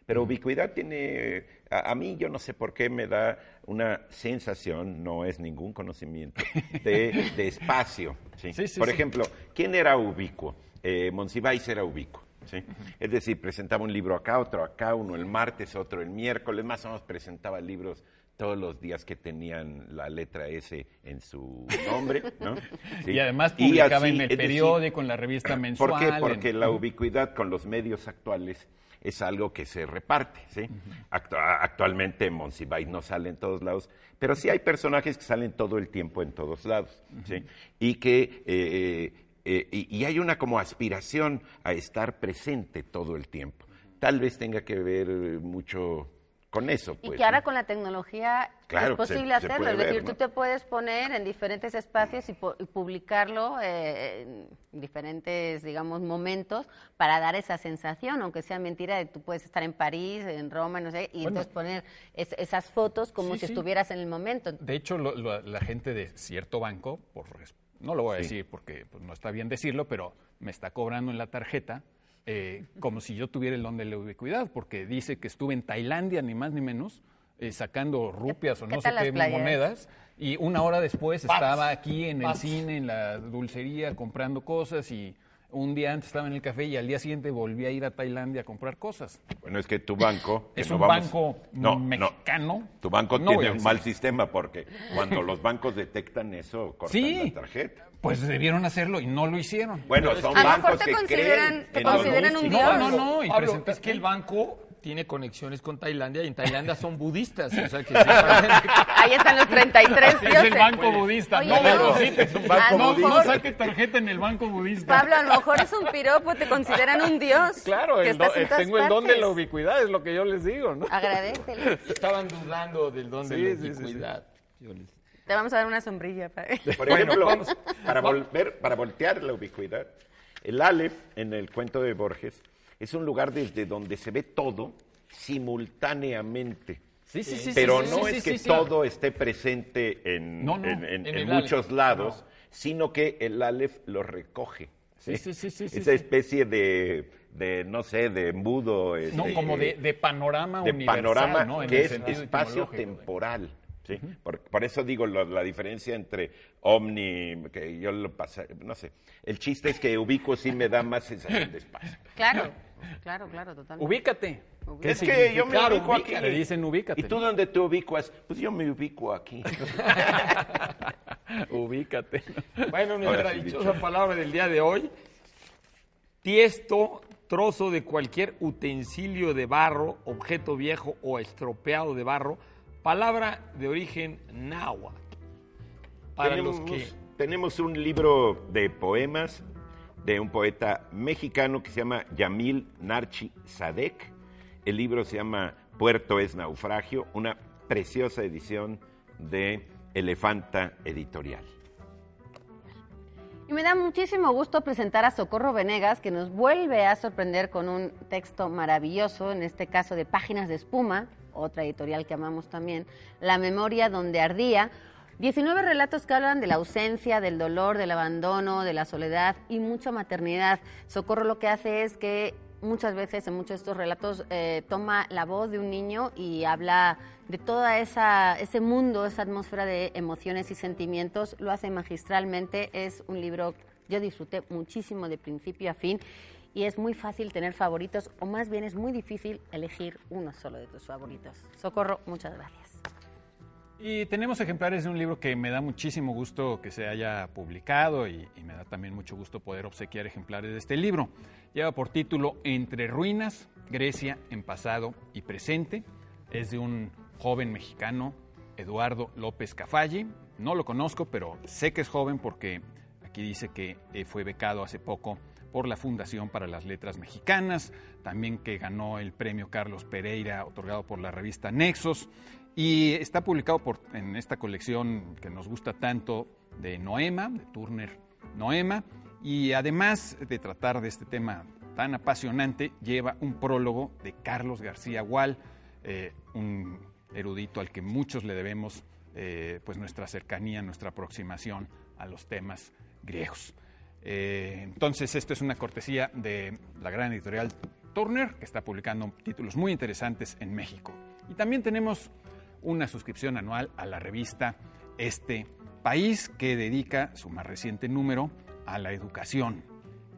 Pero ubicuidad tiene, a, a mí yo no sé por qué me da una sensación, no es ningún conocimiento, de, de espacio. ¿sí? Sí, sí, por ejemplo, ¿quién era ubicuo? Eh, Monsiváis era ubicuo. ¿Sí? Es decir, presentaba un libro acá, otro acá, uno el martes, otro el miércoles, más o menos presentaba libros todos los días que tenían la letra S en su nombre, ¿no? Sí. Y además Y publicaba así, en el decir, periódico, en la revista mensual. ¿Por qué? en- Porque la ubicuidad con los medios actuales es algo que se reparte, ¿sí? Actu- actualmente Monsiváis no sale en todos lados, pero sí hay personajes que salen todo el tiempo en todos lados, ¿sí? Y que... eh, eh, y, y hay una como aspiración a estar presente todo el tiempo. Tal vez tenga que ver eh, mucho con eso. Y pues, que ahora ¿no? con la tecnología Claro, es posible se- se hacerlo. puede es decir, ver, tú ¿no? te puedes poner en diferentes espacios y, pu- y publicarlo eh, en diferentes, digamos, momentos para dar esa sensación, aunque sea mentira, de tú puedes estar en París, en Roma, no sé, y Bueno. entonces poner es- esas fotos como Sí, si sí. estuvieras en el momento. De hecho, lo- lo- la gente de cierto banco, por, res- no lo voy a decir porque pues, no está bien decirlo, pero me está cobrando en la tarjeta eh, como si yo tuviera el don de la ubicuidad, porque dice que estuve en Tailandia, ni más ni menos, eh, sacando rupias o no sé qué playas? monedas, y una hora después Pats. estaba aquí en el cine, en la dulcería, comprando cosas, y un día antes estaba en el café y al día siguiente volví a ir a Tailandia a comprar cosas. Bueno, es que tu banco... que Es no un vamos- banco No, no. mexicano. Tu banco tiene un mal sistema porque cuando los bancos detectan eso, cortan Sí. la tarjeta. Pues debieron hacerlo y no lo hicieron. Bueno, son A lo mejor bancos te que consideran- creen te consideran un dios. No, no, no. y Pablo, es que el banco tiene conexiones con Tailandia y en Tailandia son budistas. O sea que sí, para- Ahí están los 33 Es dioses. el banco budista. Oye, no, no. no, sí, Es un banco no, budista. no mejor- saque tarjeta en el banco budista. Pablo, a lo mejor es un piropo, te consideran un dios. Claro, que el do- estás en eh, tengo el don de la ubicuidad, es lo que yo les digo, ¿no? Agradecele. estaban dudando del don de la sí, sí, sí. ubicuidad. Yo les- Te vamos a dar una sombrilla. Para... Por ejemplo, para, volver, para voltear la ubicuidad, el Aleph, en el cuento de Borges, es un lugar desde donde se ve todo simultáneamente. Sí, sí, sí. Pero sí, no sí, es que todo esté presente en, No, no, en- en- en en el muchos Aleph, lados, sino que el Aleph lo recoge. Sí, sí, sí, Esa especie de, de, no sé, de embudo. No, este, como de, de panorama de universal, panorama ¿no? En que es espacio temporal. ¿Sí? Por, por Por eso digo lo- la diferencia entre Omni, que yo lo pasé, no sé. El chiste es que ubico sí me da más sensación de espacio. Claro, claro, claro, totalmente. Ubícate. ¿Qué Es que yo me ubico aquí. Le dicen ubícate. ¿Y tú dónde te ubicas? Pues yo me ubico aquí. ubícate. Bueno, nuestra sí, dichosa dicho. palabra del día de hoy, tiesto, trozo de cualquier utensilio de barro, objeto viejo o estropeado de barro, palabra de origen náhuatl. Para tenemos, los que tenemos un libro de poemas de un poeta mexicano que se llama Yamil Narchi Sadek. El libro se llama Puerto es naufragio, una preciosa edición de Elefanta Editorial. Y me da muchísimo gusto presentar a Socorro Venegas, que nos vuelve a sorprender con un texto maravilloso, en este caso de Páginas de Espuma, otra editorial que amamos también, La memoria donde ardía. 19 relatos que hablan de la ausencia, del dolor, del abandono, de la soledad y mucha maternidad. Socorro lo que hace es que muchas veces en muchos de estos relatos eh, toma la voz de un niño y habla de esa ese mundo, esa atmósfera de emociones y sentimientos, lo hace magistralmente, es un libro yo disfruté muchísimo de principio a fin y es muy fácil tener favoritos o más bien es muy difícil elegir uno solo de tus favoritos. Socorro, muchas gracias. Y tenemos ejemplares de un libro que me da muchísimo gusto que se haya publicado y, me da también mucho gusto poder obsequiar ejemplares de este libro. Lleva por título Entre ruinas, Grecia en pasado y presente. Es de un joven mexicano, Eduardo López Cavalli. No lo conozco, pero sé que es joven porque aquí dice que eh, fue becado hace poco por la Fundación para las Letras Mexicanas, también que ganó el premio Carlos Pereira otorgado por la revista Nexos y está publicado en esta colección que nos gusta tanto de Noema, de Turner Noema, y además de tratar de este tema tan apasionante, lleva un prólogo de Carlos García Gual, eh, un erudito al que muchos le debemos eh, pues nuestra cercanía, nuestra aproximación a los temas griegos. Eh, entonces, esto es una cortesía de la gran editorial Turner, que está publicando títulos muy interesantes en México. Y también tenemos una suscripción anual a la revista Este País, que dedica su más reciente número a la educación.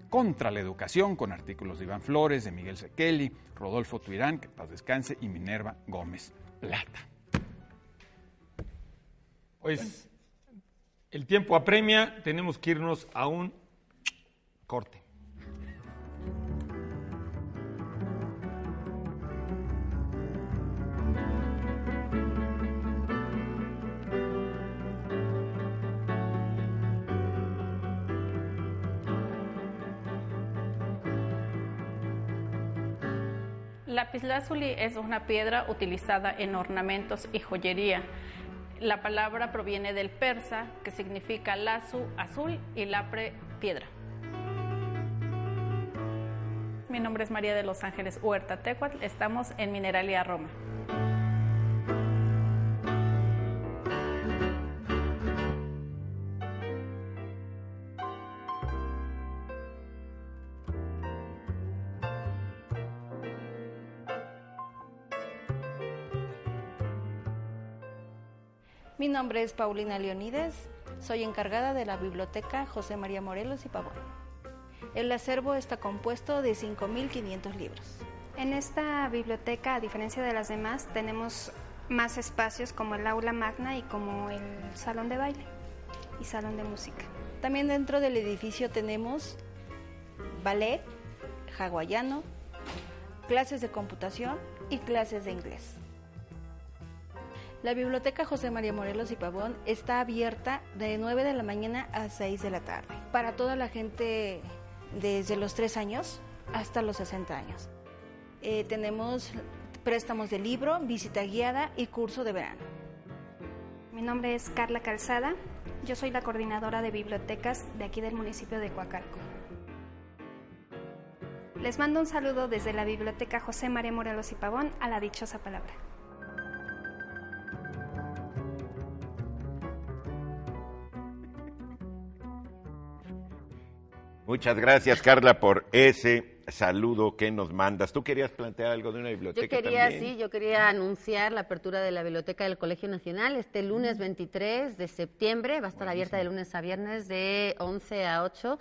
Contra la educación, con artículos de Iván Flores, de Miguel Sekeli, Rodolfo Tuirán, que paz descanse, y Minerva Gómez Plata. Pues el tiempo apremia, tenemos que irnos a un corte. Lapislázuli es una piedra utilizada en ornamentos y joyería. La palabra proviene del persa, que significa lazu, azul, y lapre, piedra. Mi nombre es María de los Ángeles Huerta Tecuatl. Estamos en Mineralia Roma. Mi nombre es Paulina Leonides, soy encargada de la biblioteca José María Morelos y Pavón. El acervo está compuesto de 5.500 libros. En esta biblioteca, a diferencia de las demás, tenemos más espacios como el aula magna y como el salón de baile y salón de música. También dentro del edificio tenemos ballet, hawaiano, clases de computación y clases de inglés. La biblioteca José María Morelos y Pavón está abierta de 9 de la mañana a 6 de la tarde para toda la gente desde los 3 años hasta los 60 años. Eh, tenemos préstamos de libro, visita guiada y curso de verano. Mi nombre es Carla Calzada, yo soy la coordinadora de bibliotecas de aquí del municipio de Coacalco. Les mando un saludo desde la biblioteca José María Morelos y Pavón a la dichosa palabra. Muchas gracias, Carla, por ese saludo que nos mandas. ¿Tú querías plantear algo de una biblioteca Yo quería, también? sí, yo quería anunciar la apertura de la biblioteca del Colegio Nacional este lunes 23 de septiembre. Va a estar abierta de lunes a viernes de 11 a 8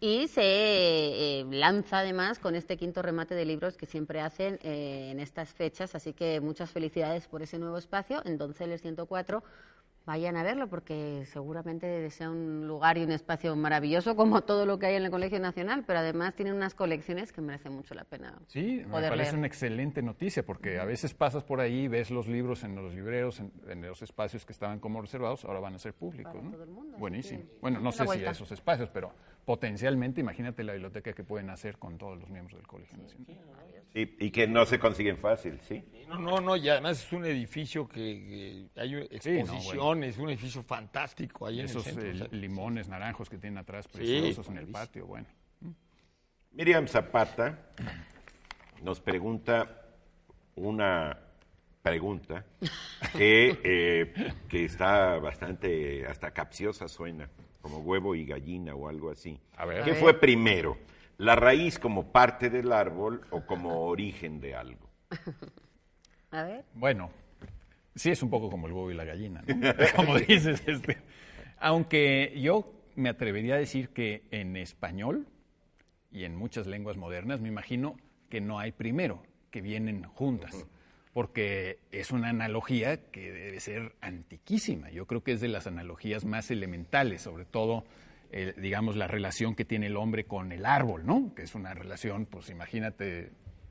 y se eh, lanza además con este quinto remate de libros que siempre hacen eh, en estas fechas. Así que muchas felicidades por ese nuevo espacio en Donceles 104 vayan a verlo porque seguramente sea un lugar y un espacio maravilloso como todo lo que hay en el Colegio Nacional, pero además tienen unas colecciones que merecen mucho la pena Sí, me parece leer. una excelente noticia porque a veces pasas por ahí, ves los libros en los libreros, en, en los espacios que estaban como reservados, ahora van a ser públicos. Para ¿no? todo el mundo, Buenísimo. que Bueno, no sé si esos espacios, pero potencialmente imagínate la biblioteca que pueden hacer con todos los miembros del Colegio Nacional. Y, y que no se consiguen fácil, ¿sí? No, no, no, y además es un edificio que, que hay no, exposiciones, un edificio fantástico ahí Esos en el eh, centro. o sea, limones naranjos que tienen atrás preciosos en el patio, bueno. Miriam Zapata nos pregunta una pregunta que, eh, que está bastante, hasta capciosa suena, como huevo y gallina o algo así. A ver. ¿Qué A ver. fue primero? ¿La raíz como parte del árbol o como origen de algo? A ver. Bueno, sí es un poco como el huevo y la gallina, ¿no? como dices. Este. Aunque yo me atrevería a decir que en español y en muchas lenguas modernas me imagino que no hay primero, que vienen juntas, porque es una analogía que debe ser antiquísima. Yo creo que es de las analogías más elementales, sobre todo, eh, digamos, la relación que tiene el hombre con el árbol, ¿no? Que es una relación, pues imagínate,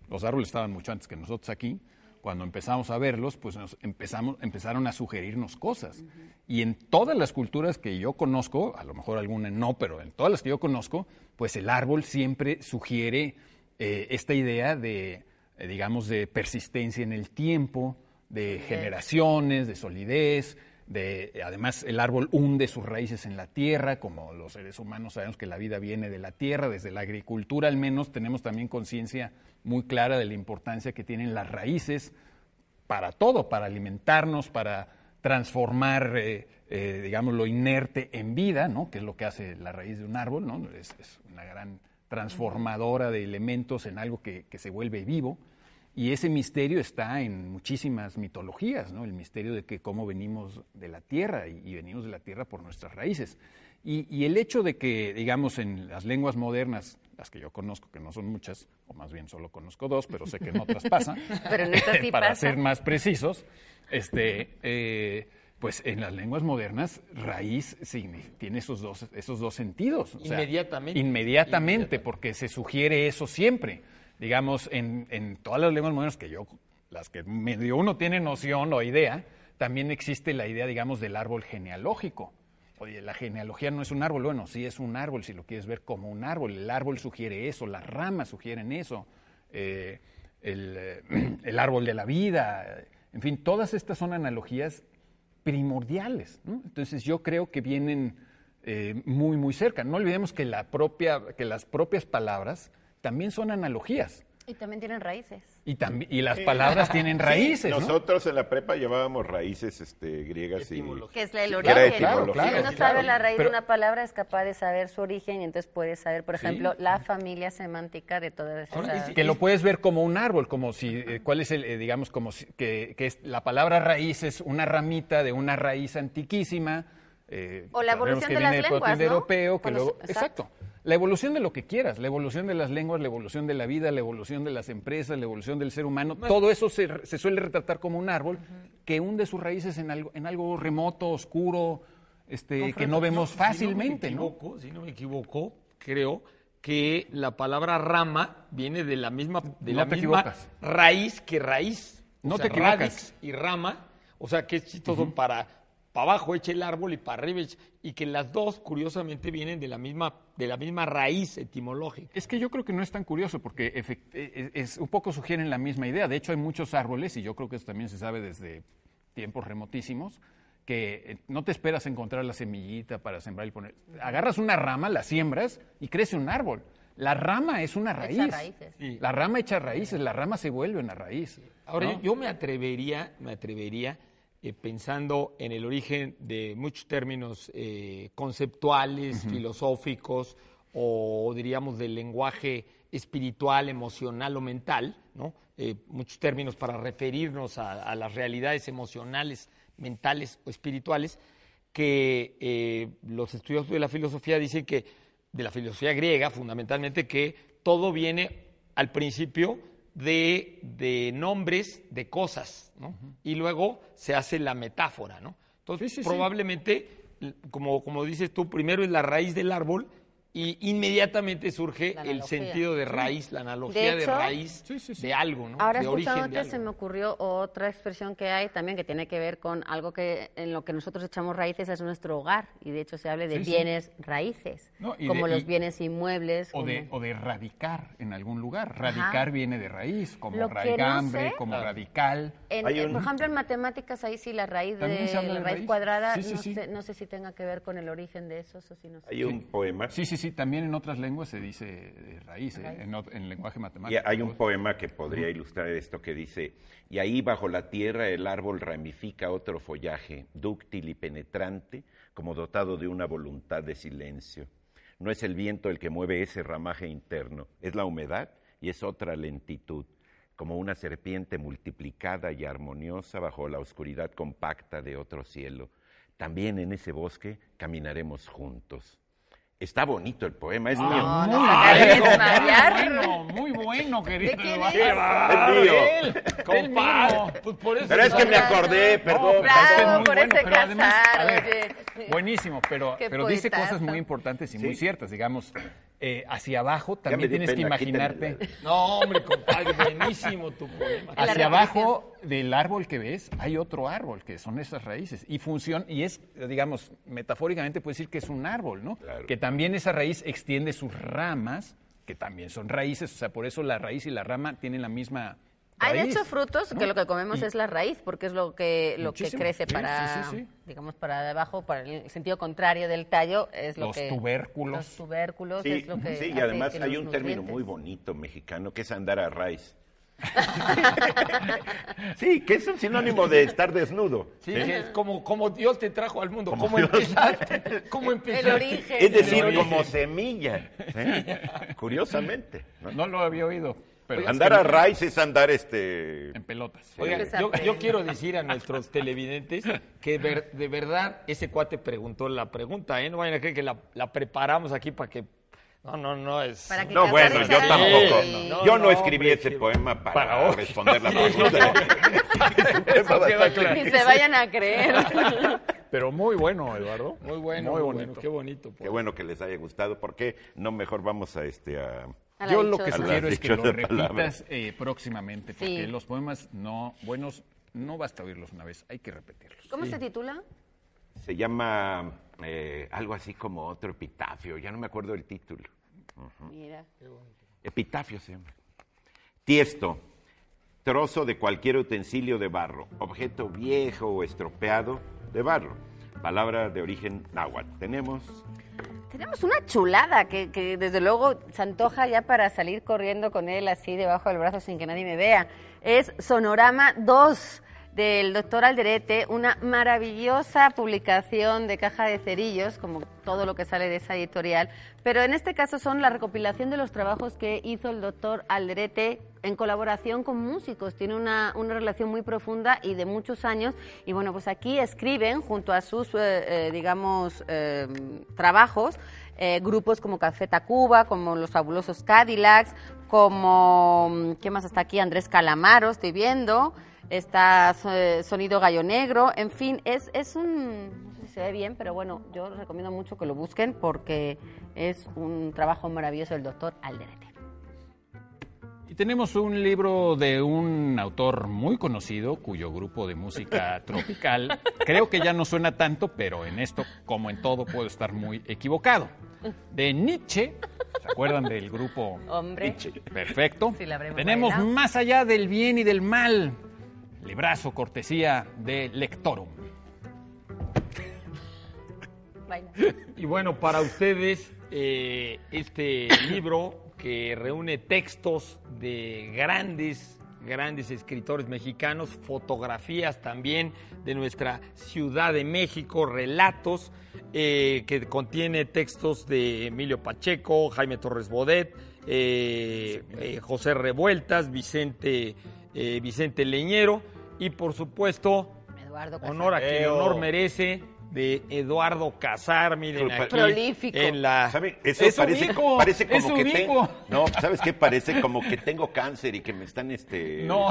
los árboles estaban mucho antes que nosotros aquí. Cuando empezamos a verlos, pues nos empezamos, empezaron a sugerirnos cosas. Y en todas las culturas que yo conozco, a lo mejor alguna no, pero en todas las que yo conozco, pues el árbol siempre sugiere eh, esta idea de, eh, digamos, de persistencia en el tiempo, de generaciones, de solidez, de, además el árbol hunde sus raíces en la tierra, como los seres humanos sabemos que la vida viene de la tierra, desde la agricultura al menos tenemos también conciencia muy clara de la importancia que tienen las raíces para todo, para alimentarnos, para transformar, eh, eh, digamos, lo inerte en vida, ¿no? que es lo que hace la raíz de un árbol, ¿no? es, es una gran transformadora de elementos en algo que, que se vuelve vivo. Y ese misterio está en muchísimas mitologías, ¿no? El misterio de que cómo venimos de la tierra y, y venimos de la tierra por nuestras raíces. Y, y el hecho de que, digamos, en las lenguas modernas, las que yo conozco, que no son muchas, o más bien solo conozco dos, pero sé que en otras pasa, Pero en estas sí para pasa. ser más precisos, este, eh, pues en las lenguas modernas, raíz tiene esos dos, esos dos sentidos. o sea, Inmediatamente. Inmediatamente, Inmediatamente. porque se sugiere eso siempre. Digamos, en, en todas las lenguas modernas que yo, las que medio uno tiene noción o idea, también existe la idea, digamos, del árbol genealógico. Oye, la genealogía no es un árbol, bueno, sí es un árbol si lo quieres ver como un árbol. El árbol sugiere eso, las ramas sugieren eso, eh, el, eh, el árbol de la vida, en fin, todas estas son analogías primordiales. ¿no? Entonces yo creo que vienen eh, muy, muy cerca. No olvidemos que, la propia, que las propias palabras también son analogías. Y también tienen raíces. Y, y las palabras tienen raíces. ¿no? Nosotros en la prepa llevábamos raíces este, griegas y... Que es la- el origen. era ¿no? etimología. Si uno Claro, sabe claro. la raíz Pero- de una palabra, es capaz de saber su origen y entonces puede saber, por Sí. ejemplo, la familia semántica de todas esas... es- que lo puedes ver como un árbol, como si, eh, ¿cuál es el, eh, digamos, como si- que, que es, la palabra raíz es una ramita de una raíz antiquísima. eh, O la evolución que de las viene lenguas, ¿no? protoindoeuropeo, que luego- exacto. La evolución de lo que quieras, la evolución de las lenguas, la evolución de la vida, la evolución de las empresas, la evolución del ser humano, todo eso se, se suele retratar como un árbol que hunde sus raíces en algo, en algo remoto, oscuro, este, que no vemos fácilmente, si no me equivoco, Si no me equivoco, creo que la palabra rama viene de la misma, de la misma equivocas. raíz que raíz. O No sea, te equivocas. radix y rama, o sea que es chistoso para, para abajo echa el árbol y para arriba echa- y que las dos curiosamente vienen de la misma, de la misma raíz etimológica. Es que yo creo que no es tan curioso porque efect- es, es- un poco sugieren la misma idea. De hecho, hay muchos árboles, y yo creo que eso también se sabe desde tiempos remotísimos, que eh, no te esperas encontrar la semillita para sembrar y poner. Agarras una rama, la siembras y crece un árbol. La rama es una raíz. Echa raíces. Sí. La rama echa raíces, la rama se vuelve una raíz. Ahora, ¿no? yo, yo me atrevería, me atrevería, eh, pensando en el origen de muchos términos eh, conceptuales, filosóficos, o diríamos del lenguaje espiritual, emocional o mental, ¿no? Eh, muchos términos para referirnos a, a las realidades emocionales, mentales o espirituales, que los estudiosos de la filosofía dicen que, de la filosofía griega fundamentalmente, que todo viene al principio de, de nombres de cosas, ¿no? Y luego se hace la metáfora, ¿no? Entonces, Sí, sí, sí. probablemente, como, como dices tú, primero es la raíz del árbol y inmediatamente surge el sentido de raíz, la analogía de, hecho, raíz Sí, sí, sí. de algo, ¿no? Ahora de origen de escuchándote se me ocurrió otra expresión que hay también que tiene que ver con algo que en lo que nosotros echamos raíces es nuestro hogar y de hecho se habla de Sí, sí. bienes raíces, No, como de- los y- bienes inmuebles. O de, como- o de radicar en algún lugar. Radicar viene de raíz, como Lo que no raigambre, sé- como radical. En- un- Por ejemplo, en matemáticas ahí sí la raíz de la de raíz, raíz. cuadrada, Sí, sí, no, sí. Sé, no sé si tenga que ver con el origen de esos o si no sé. Hay un poema Sí, sí, sí, también en otras lenguas se dice de raíz, ¿eh? Raíz. en, lenguaje Y matemático. hay un poema que podría ilustrar esto que dice, y ahí bajo la tierra el árbol ramifica otro follaje, dúctil y penetrante, como dotado de una voluntad de silencio. No es el viento el que mueve ese ramaje interno, es la humedad y es otra lentitud, como una serpiente multiplicada y armoniosa bajo la oscuridad compacta de otro cielo. También en ese bosque caminaremos juntos. Está bonito el poema, es mío. No, no Muy bueno, muy bueno, muy bueno, querido. ¿De quién Eduardo. es? Es mío. Compadre, pues por eso Pero es que me acordé, perdón. muy por bueno, ese pero además, casar, a ver, oye. buenísimo, pero, dice cosas muy importantes y muy ciertas, digamos, eh, hacia abajo también tienes que imaginarte. No, hombre, compadre, buenísimo tu poema. hacia abajo del árbol que ves hay otro árbol, que son esas raíces, y funciona, y es, digamos, metafóricamente puedes decir que es un árbol, ¿no? Claro. Que también esa raíz extiende sus ramas, que también son raíces, o sea, por eso la raíz y la rama tienen la misma Hay de hecho frutos que lo que comemos Y- es la raíz, porque es lo que lo que crece sí, para, sí, sí, sí. digamos, para debajo, para el sentido contrario del tallo, es lo Los que tubérculos. los tubérculos Sí, es lo que sí, y además que hay un término muy bonito mexicano que es andar a raíz. sí, que es un sinónimo de estar desnudo. Sí, que es como, como Dios te trajo al mundo. Como ¿Cómo Dios. empezaste? ¿Cómo El empezaste? origen. Es decir, el como semilla. ¿eh? Curiosamente. ¿no? No lo había oído, pero andar que a raíz es andar este. en pelotas. Se yo, yo quiero decir a nuestros televidentes que ver- de verdad ese cuate preguntó la pregunta, ¿eh? No vayan a creer que la, la preparamos aquí para que... No, no, no es... Para que No, bueno, yo tampoco. Sí. No, yo no no, escribí hombre, ese sí. poema para, Para responder la pregunta. Ni se vayan a creer. Pero muy bueno, Eduardo. Muy bueno, Muy muy, bonito. bueno, qué bonito. pues. Qué bueno que les haya gustado. ¿Por qué no mejor vamos a este a, A Yo lo que sugiero es que lo repitas eh, próximamente, porque Sí. los poemas no buenos no basta oírlos una vez, hay que repetirlos. ¿Cómo se titula? Se llama eh, algo así como otro epitafio, ya no me acuerdo el título. Mira. Epitafio se llama. Tiesto, trozo de cualquier utensilio de barro, objeto viejo o estropeado de barro. Palabra de origen náhuatl. Tenemos Tenemos una chulada que, que desde luego se antoja ya para salir corriendo con él así debajo del brazo sin que nadie me vea. Es Sonorama 2 del doctor Alderete, una maravillosa publicación de caja de cerillos, como todo lo que sale de esa editorial, pero en este caso son la recopilación de los trabajos que hizo el doctor Alderete en colaboración con músicos. Tiene una, una relación muy profunda y de muchos años. Y bueno, pues aquí escriben junto a sus, eh, eh, digamos, eh, trabajos, grupos como Café Tacuba, como Los Fabulosos Cadillacs, como, ¿qué más está aquí? Andrés Calamaro, estoy viendo. Está eh, Sonido Gallo Negro, en fin, es, es un, no sé si se ve bien, pero bueno, yo recomiendo mucho que lo busquen porque es un trabajo maravilloso del doctor Alderete. Y tenemos un libro de un autor muy conocido, cuyo grupo de música tropical, creo que ya no suena tanto, pero en esto, como en todo, puedo estar muy equivocado. De Nietzsche, ¿se acuerdan del grupo Hombre. Nietzsche? Perfecto. Sí, la tenemos. Más allá del bien y del mal, librazo cortesía de Lectorum. Y bueno, para ustedes, eh, este libro que reúne textos de grandes grandes escritores mexicanos, fotografías también de nuestra Ciudad de México, relatos eh, que contiene textos de Emilio Pacheco, Jaime Torres Bodet, eh, eh, José Revueltas, Vicente, eh, Vicente Leñero y por supuesto Eduardo honor a quien honor merece de Eduardo Casar, miren aquí Prolífico. en la ¿Sabe? Eso Es parece, ubicuo, parece como es que tengo. No, ¿sabes qué? Parece como que tengo cáncer y que me están este. No,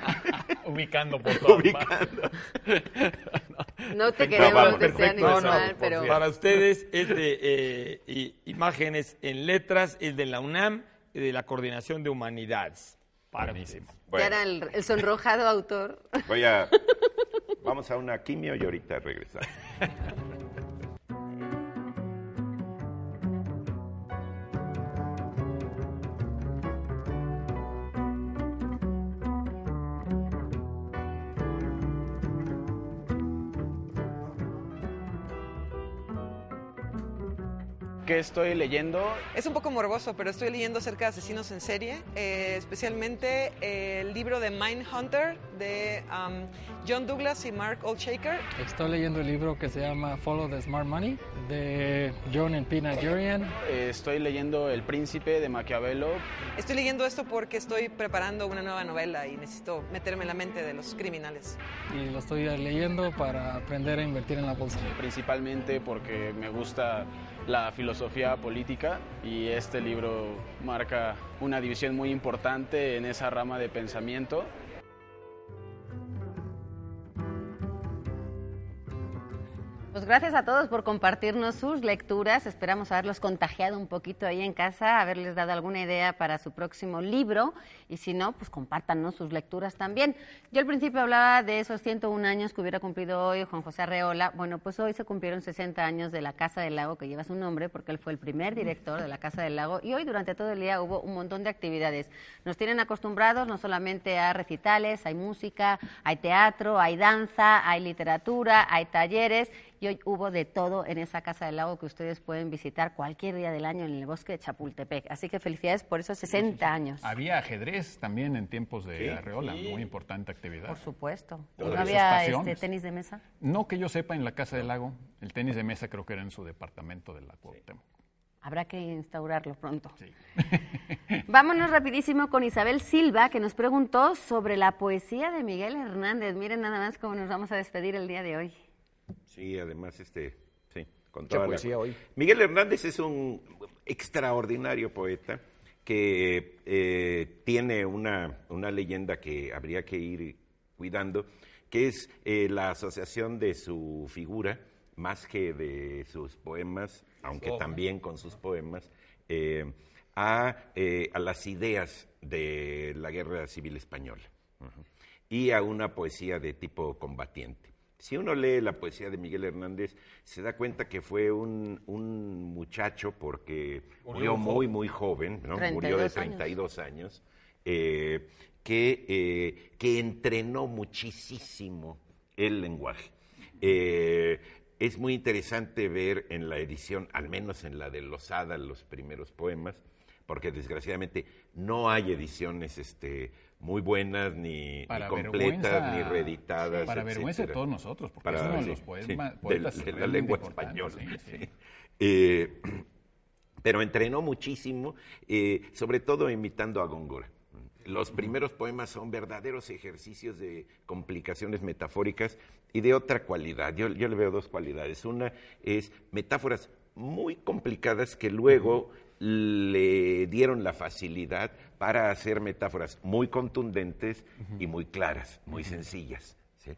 ubicando por todas ubicando. No te No, queremos vamos, desear mal, pero. Para ustedes es de eh, i- imágenes en letras, es de la UNAM y de la Coordinación de Humanidades. Para Ya Bueno, era el, el sonrojado autor. voy a. Vamos a una quimio y ahorita regresamos. ¿Qué estoy leyendo? Es un poco morboso, pero estoy leyendo acerca de asesinos en serie, eh, especialmente eh, el libro de Mindhunter de um, John Douglas y Mark Oldshaker. Estoy leyendo el libro que se llama Follow the Smart Money de John and P. Nigerian. Eh, Estoy leyendo El Príncipe de Maquiavelo. Estoy leyendo esto porque estoy preparando una nueva novela y necesito meterme en la mente de los criminales. y lo estoy leyendo para aprender a invertir en la bolsa. principalmente porque me gusta la filosofía política y este libro marca una división muy importante en esa rama de pensamiento. Pues gracias a todos por compartirnos sus lecturas. Esperamos haberlos contagiado un poquito ahí en casa, haberles dado alguna idea para su próximo libro. Y si no, pues compártanos sus lecturas también. Yo al principio hablaba de esos 101 años que hubiera cumplido hoy Juan José Arreola. Bueno, pues hoy se cumplieron 60 años de la Casa del Lago, que lleva su nombre, porque él fue el primer director de la Casa del Lago. Y hoy durante todo el día hubo un montón de actividades. Nos tienen acostumbrados no solamente a recitales, hay música, hay teatro, hay danza, hay literatura, hay talleres y hoy hubo de todo en esa Casa del Lago que ustedes pueden visitar cualquier día del año en el bosque de Chapultepec. Así que felicidades por esos 60 años. Había ajedrez también en tiempos de Sí. Arreola, muy importante actividad. Por supuesto. ¿No había este, tenis de mesa? No que yo sepa en la Casa del Lago, el tenis de mesa creo que era en su departamento de la Cuauhtémoc. Habrá que instaurarlo pronto. Sí. Vámonos rapidísimo con Isabel Silva, que nos preguntó sobre la poesía de Miguel Hernández. Miren nada más cómo nos vamos a despedir el día de hoy. Sí, además, este, sí, con Mucha toda la- poesía hoy. Miguel Hernández es un extraordinario poeta que eh, tiene una, una leyenda que habría que ir cuidando, que es eh, la asociación de su figura, más que de sus poemas, aunque también con sus poemas, eh, a, eh, a las ideas de la Guerra Civil Española y a una poesía de tipo combatiente. Si uno lee la poesía de Miguel Hernández, se da cuenta que fue un, un muchacho, porque murió muy, muy joven, ¿no? murió de 32 años. 32 años, eh, que, eh, que entrenó muchísimo el lenguaje. Eh, es muy interesante ver en la edición, al menos en la de Losada, los primeros poemas, porque desgraciadamente no hay ediciones este, muy buenas, ni, ni completas, ni reeditadas. Para vergüenza de etcétera. todos nosotros, porque Para- es uno de los poemas, de- poetas de la lengua española. sí. Eh, pero entrenó muchísimo, eh, sobre todo imitando a Góngora. Los primeros poemas son verdaderos ejercicios de complicaciones metafóricas y de otra cualidad. Yo, yo le veo dos cualidades. Una es metáforas muy complicadas que luego le dieron la facilidad para hacer metáforas muy contundentes y muy claras, muy sencillas. ¿sí?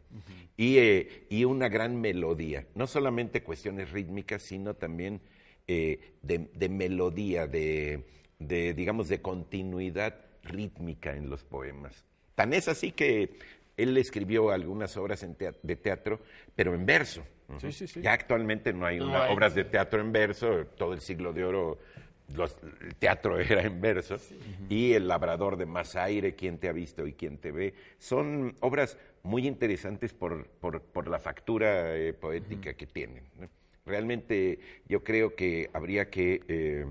y, eh, y una gran melodía, no solamente cuestiones rítmicas, sino también eh, de, de melodía, de, de, digamos, de continuidad rítmica en los poemas. Tan es así que él escribió algunas obras en tea- de teatro, pero en verso. Sí, sí, sí. Ya actualmente no hay una- hay. obras de teatro en verso, todo el siglo de oro los- el teatro era en verso, y El labrador de más aire, Quién te ha visto y quién te ve, son obras muy interesantes por, por- por la factura eh, poética que tienen. ¿no? Realmente yo creo que habría que eh,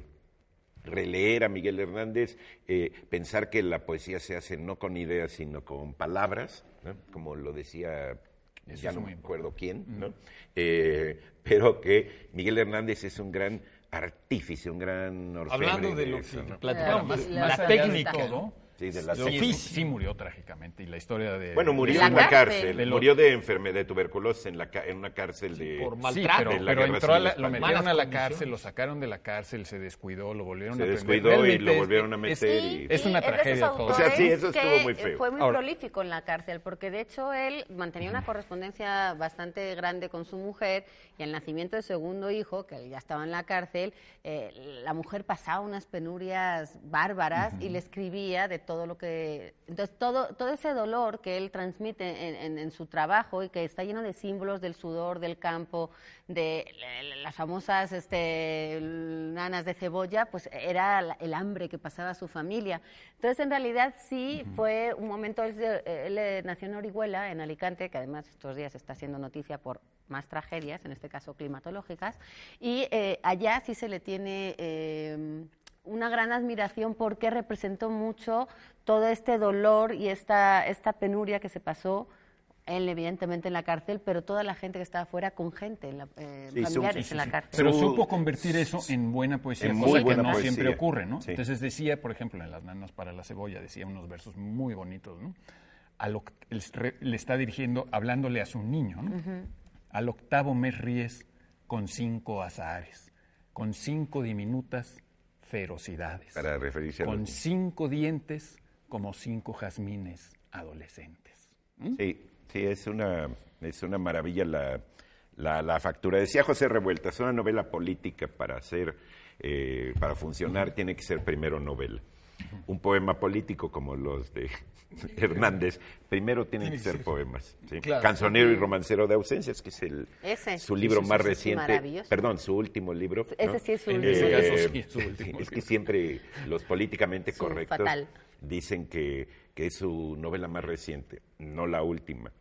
releer a Miguel Hernández, eh, pensar que la poesía se hace no con ideas, sino con palabras, ¿no? como lo decía, Eso ya no me acuerdo quién, ¿no? Pero que Miguel Hernández es un gran artífice, un gran orfebre Hablando de lo eso, que ¿no? platicamos, Más, la de técnica, todo, Sí, de la sí, sí murió trágicamente y la historia de Bueno, murió en la cárcel. cárcel, De lo- murió de enfermedad de tuberculosis en, la, en una cárcel de... por Sí, maltrato. pero, de la pero entró a la- lo metieron a la cárcel, lo sacaron de la cárcel, se descuidó, lo volvieron Se a descuidó y lo volvieron a meter Sí, y- Es una sí, tragedia todo. O sea, sí, eso estuvo muy feo. Fue muy Ahora- prolífico en la cárcel, porque de hecho él mantenía una correspondencia bastante grande con su mujer y al nacimiento de su segundo hijo, que ya estaba en la cárcel, eh, la mujer pasaba unas penurias bárbaras y le escribía de todo lo que... Entonces, todo, todo ese dolor que él transmite en, en- en su trabajo y que está lleno de símbolos del sudor, del campo, de las famosas este, nanas de cebolla, pues era el hambre que pasaba su familia. Entonces, en realidad, sí fue un momento, él, eh, nació en Orihuela, en Alicante, que además estos días está haciendo noticia por más tragedias, en este caso climatológicas, y eh, allá sí se le tiene eh, una gran admiración porque representó mucho todo este dolor y esta, esta penuria que se pasó él evidentemente en la cárcel, pero toda la gente que estaba afuera con gente, en la- eh, Sí, familiares sí, sí, en la cárcel. Pero Su- supo convertir eso en buena poesía, en cosa muy que buena no poesía. siempre ocurre, ¿no? Sí. Entonces decía, por ejemplo, en Las Nanas para la Cebolla, decía unos versos muy bonitos, ¿no? A lo le está dirigiendo, hablándole a su niño, ¿no? Al octavo mes ríes con cinco azares, con cinco diminutas ferocidades, Para referirse a con los- cinco dientes como cinco jazmines adolescentes. ¿Mm? Sí, sí, es una, es una maravilla la, la, la factura. Decía José Revuelta, es una novela política para hacer, eh, para funcionar, tiene que ser primero novela. Un poema político como los de Hernández, primero tienen que ser poemas. ¿sí? Claro. Canzonero y romancero de ausencias, que es el, Ese. su libro más reciente, maravilloso. perdón, su último libro. Ese ¿no? sí es su En último ese libro. caso sí es su último es que siempre los políticamente correctos dicen que, que es su novela más reciente, no la última.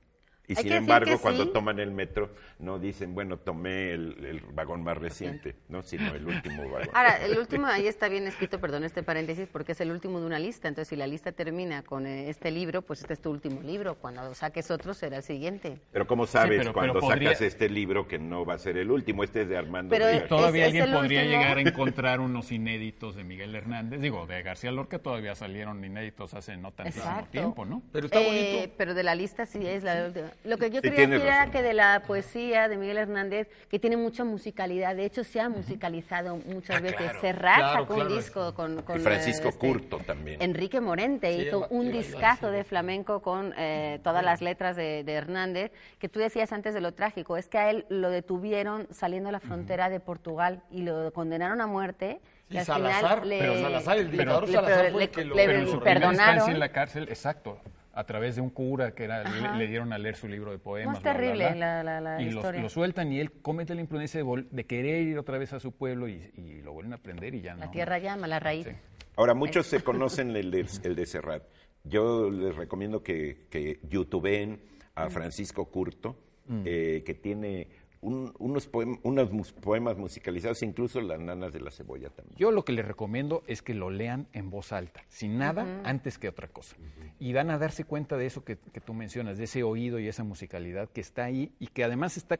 Y Hay sin embargo, cuando sí. toman el metro, no dicen, bueno, tomé el, el vagón más reciente, no, sino el último vagón. Ahora, el último, ahí está bien escrito, perdón este paréntesis, porque es el último de una lista. Entonces, si la lista termina con eh, este libro, pues este es tu último libro. Cuando saques otro, será el siguiente. Pero ¿cómo sabes pero- cuando pero podría- sacas este libro que no va a ser el último? Este es de Armando Pero- Díaz. Todavía Es- es alguien el podría último. llegar a encontrar unos inéditos de Miguel Hernández, digo, de García Lorca todavía salieron inéditos hace no tantísimo tiempo, ¿no? Pero está Eh, bonito. pero de la lista sí es la última. Lo que yo Sí, quería decir era que de la poesía de Miguel Hernández, que tiene mucha musicalidad, de hecho se ha musicalizado muchas Ah, veces. claro, Serrat claro, sacó claro. un disco con, con, Y Francisco este, Curto también. Enrique Morente Sí, hizo un discazo de flamenco con eh, todas las letras de, de Hernández, que tú decías antes de lo trágico, es que a él lo detuvieron saliendo a la frontera de Portugal y lo condenaron a muerte. Sí, y al Salazar, final le, pero Salazar, el le- dictador le- Salazar le- fue el que le- lo- le Pero en su perdonaron. en la cárcel, exacto, a través de un cura que era, le, dieron a leer su libro de poemas. Bla, bla, terrible bla, la- la- la y los- historia. lo sueltan y él comete la imprudencia de, querer ir otra vez a su pueblo y, y lo vuelven a aprender y ya La no. tierra llama, la raíz. Sí. Ahora, muchos se conocen el de, el de Serrat. Yo les recomiendo que, que youtubeen a Francisco Curto, eh, que tiene un- unos, poem- unos poemas musicalizados, incluso las nanas de la cebolla también. Yo lo que les recomiendo es que lo lean en voz alta, sin nada, antes que otra cosa. Y van a darse cuenta de eso que, que tú mencionas, de ese oído y esa musicalidad que está ahí y que además está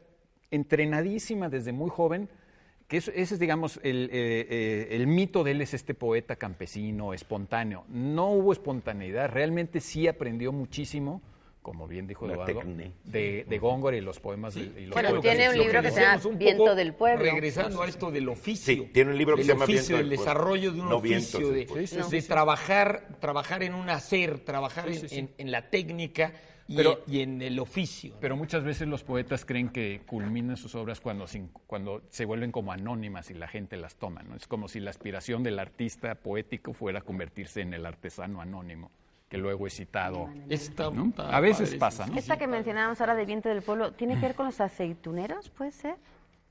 entrenadísima desde muy joven. Que eso- ese es, digamos, el, eh, eh, el mito de él es este poeta campesino, espontáneo. No hubo espontaneidad, realmente sí aprendió muchísimo, como bien dijo La Eduardo, de, de Góngora y los poemas. de- y los Bueno, tiene un libro que se llama un Viento del Pueblo. Regresando a esto del oficio. Sí, tiene un libro que del se llama oficio, Viento del el desarrollo de un No oficio, de. Sí, sí, de sí. trabajar, trabajar en un hacer, trabajar en, en- en la técnica y, Pero- en, y en el oficio. Pero muchas veces los poetas creen que culminan sus obras cuando, sin- cuando se vuelven como anónimas y la gente las toma. ¿no? Es como si la aspiración del artista poético fuera convertirse en el artesano anónimo, que luego es citado. Está- ¿no? A veces pasa, ¿no? Esta que mencionábamos ahora de Viento del Pueblo, ¿tiene que ver con los aceituneros, puede ser?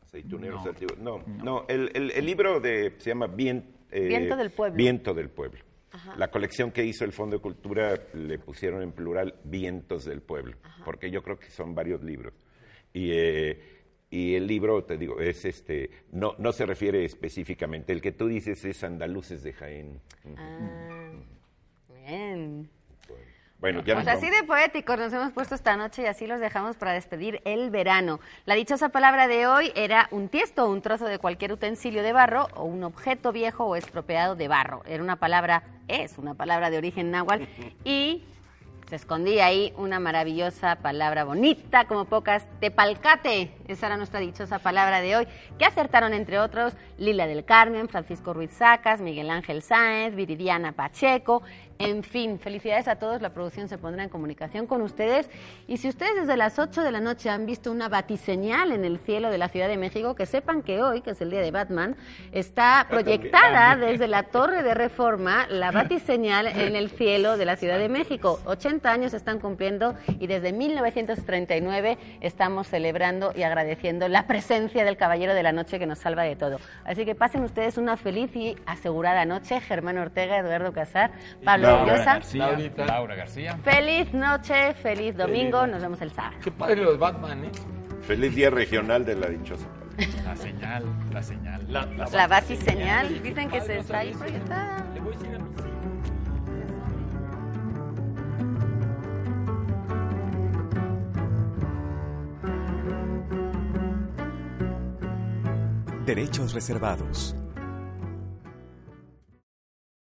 Aceituneros antiguos. No, no, el, el- el libro de, se llama Vien- eh, Viento del Pueblo. Viento del Pueblo. La colección que hizo el Fondo de Cultura le pusieron en plural Vientos del Pueblo, porque yo creo que son varios libros. Y, eh, Y el libro, te digo, es este, no, no se refiere específicamente. El que tú dices es Andaluces de Jaén. Ah, bien. Bueno, ya Pues nos así de poéticos nos hemos puesto esta noche y así los dejamos para despedir el verano. La dichosa palabra de hoy era un tiesto, un trozo de cualquier utensilio de barro o un objeto viejo o estropeado de barro. Era una palabra, es una palabra de origen náhuatl y se escondía ahí una maravillosa palabra bonita como pocas, tepalcate. Esa era nuestra dichosa palabra de hoy, que acertaron entre otros Lila del Carmen, Francisco Ruiz Sacas, Miguel Ángel Sáenz, Viridiana Pacheco. En fin, felicidades a todos. La producción se pondrá en comunicación con ustedes. Y si ustedes desde las 8 de la noche han visto una batiseñal en el cielo de la Ciudad de México, que sepan que hoy, que es el día de Batman, está proyectada desde la Torre de Reforma la batiseñal en el cielo de la Ciudad de México. 80 años están cumpliendo y desde 1939 estamos celebrando y agradeciendo la presencia del Caballero de la Noche que nos salva de todo. Así que pasen ustedes una feliz y asegurada noche. Germán Ortega, Eduardo Casar, Pablo Laura. García, Laurita. Laura García. Feliz noche, feliz domingo. Nos vemos el sábado. Qué padre los Batman, ¿eh? Feliz Día Regional de la Dichosa. La señal, la señal. La, la, La batiseñal, dicen que Padre, se está ahí proyectada. Le voy a decir a mis. Derechos reservados.